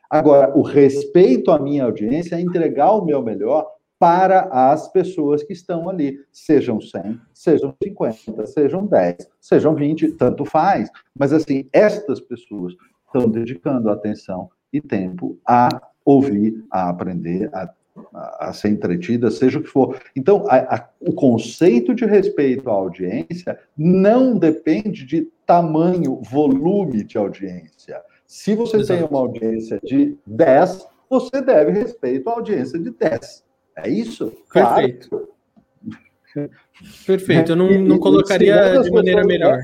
Agora, o respeito à minha audiência é entregar o meu melhor para as pessoas que estão ali, sejam 100, sejam 50, sejam 10, sejam 20, tanto faz. Mas, assim, estas pessoas estão dedicando atenção e tempo a ouvir, a aprender, a, a, a ser entretida, seja o que for. Então, a, o conceito de respeito à audiência não depende de tamanho, volume de audiência. Se você Exato. tem uma audiência de 10, você deve respeito à audiência de 10. É isso? Perfeito. Claro. Perfeito. Eu não, não colocaria de maneira melhor.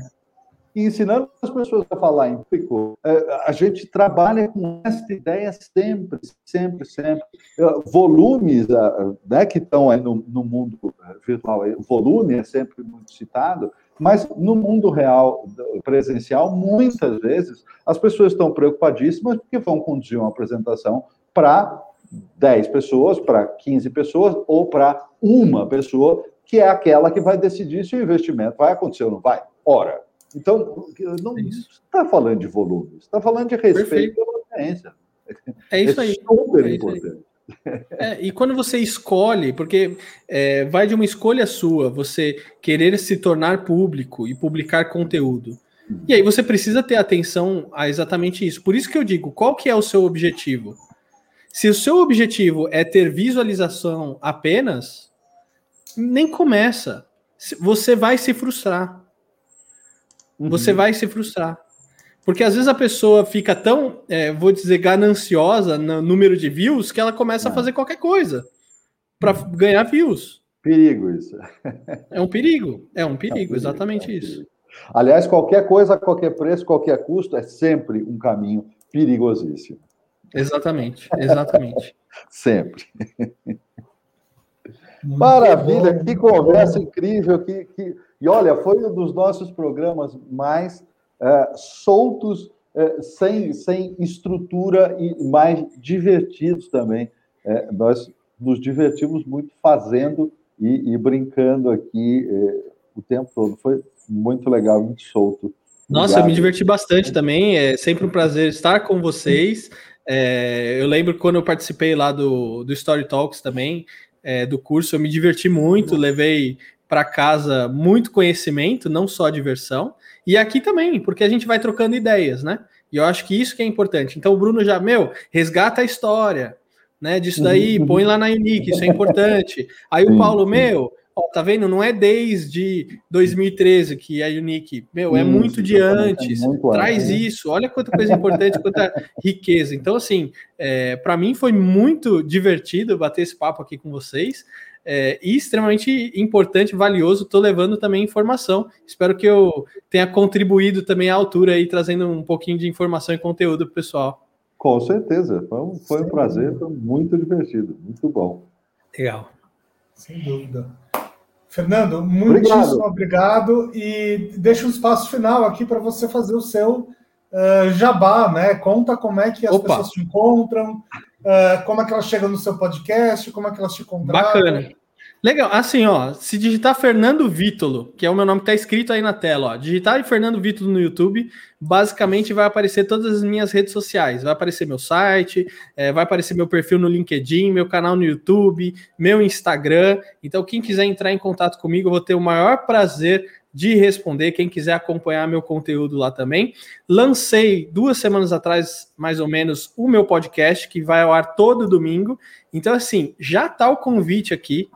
E ensinando as pessoas a falar em público, é, a gente trabalha com essa ideia sempre, sempre, sempre. É, volumes né, que estão aí no, no mundo virtual, volume é sempre muito citado, mas no mundo real, presencial, muitas vezes as pessoas estão preocupadíssimas porque vão conduzir uma apresentação para 10 pessoas, para 15 pessoas ou para uma pessoa, que é aquela que vai decidir se o investimento vai acontecer ou não vai. Ora, então, não está falando de volume, está falando de respeito pela audiência. É isso é aí. Super é importante. É, e quando você escolhe, porque é, vai de uma escolha sua, você querer se tornar público e publicar conteúdo. E aí você precisa ter atenção a exatamente isso. Por isso que eu digo, qual que é o seu objetivo? Se o seu objetivo é ter visualização apenas, nem começa. Você vai se frustrar. Uhum. Você vai se frustrar. Porque às vezes a pessoa fica tão, é, vou dizer, gananciosa no número de views que ela começa a fazer qualquer coisa para ganhar views. Perigo isso. É um perigo. É um perigo, é um perigo exatamente é um perigo. isso. Aliás, qualquer coisa, qualquer preço, qualquer custo é sempre um caminho perigosíssimo. Exatamente, exatamente. Sempre. Muito Maravilha, bom, que conversa incrível. Que, que... E olha, foi um dos nossos programas mais uh, soltos, uh, sem, sem estrutura e mais divertidos também. Uh, nós nos divertimos muito fazendo e, e brincando aqui o tempo todo. Foi muito legal, muito solto. Nossa, Obrigado. eu me diverti bastante também. É sempre um prazer estar com vocês. É, eu lembro quando eu participei lá do, do Story Talks também, é, do curso, eu me diverti muito, levei para casa muito conhecimento, não só diversão. E aqui também, porque a gente vai trocando ideias, né? E eu acho que isso que é importante. Então o Bruno já, meu, resgata a história, né? Disso daí, uhum. põe lá na Unique, isso é importante. Aí o Paulo, meu, Ó, tá vendo? Não é desde 2013 que a Unique, meu, é muito de antes. Muito Traz né? isso. Olha quanta coisa importante, quanta riqueza. Então, assim, é, para mim foi muito divertido bater esse papo aqui com vocês. É, e extremamente importante, valioso. Estou levando também informação. Espero que eu tenha contribuído também à altura aí, trazendo um pouquinho de informação e conteúdo para o pessoal. Com certeza, foi um, foi um prazer, foi muito divertido, muito bom. Legal. Sem dúvida. Fernando, muitíssimo obrigado. obrigado. e deixa um espaço final aqui para você fazer o seu uh, jabá, né? Conta como é que as Opa. pessoas te encontram, uh, como é que elas chegam no seu podcast, como é que elas te contratam. Bacana. Legal, assim, ó, se digitar Fernando Vítolo, que é o meu nome que tá escrito aí na tela, ó, digitar Fernando Vítolo no YouTube, basicamente vai aparecer todas as minhas redes sociais, vai aparecer meu site, é, vai aparecer meu perfil no LinkedIn, meu canal no YouTube, meu Instagram, então quem quiser entrar em contato comigo, eu vou ter o maior prazer de responder. Quem quiser acompanhar meu conteúdo lá também. Lancei duas semanas atrás, mais ou menos, o meu podcast, que vai ao ar todo domingo. Então, assim, já tá o convite aqui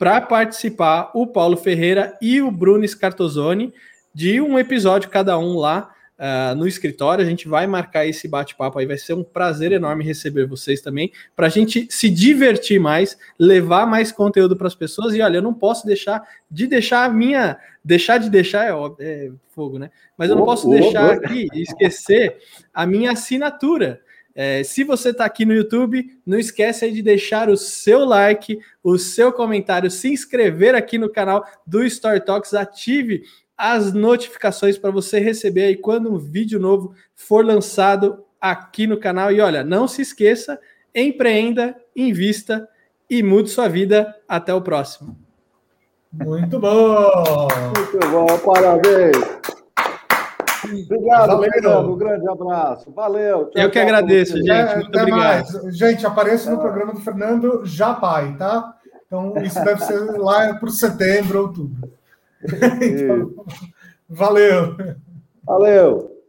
para participar o Paulo Ferreira e o Bruno Scartozoni de um episódio cada um lá uh, no escritório. A gente vai marcar esse bate-papo aí, vai ser um prazer enorme receber vocês também, para a gente se divertir mais, levar mais conteúdo para as pessoas. E olha, eu não posso deixar de deixar a minha. Deixar de deixar é, é fogo, né? Mas eu não posso deixar aqui esquecer a minha assinatura. É, se você está aqui no YouTube, não esquece aí de deixar o seu like, o seu comentário, se inscrever aqui no canal do Story Talks, ative as notificações para você receber aí quando um vídeo novo for lançado aqui no canal. E olha, não se esqueça, empreenda, invista e mude sua vida. Até o próximo. Muito bom! Muito bom, parabéns! Obrigado, Valeu. Fernando. Um grande abraço. Valeu. Tchau, Eu que agradeço, gente. É, Muito obrigado. Mais. Gente, apareça no programa do Fernando já pai, tá? Então, isso deve ser lá para setembro, outubro. então, valeu. Valeu.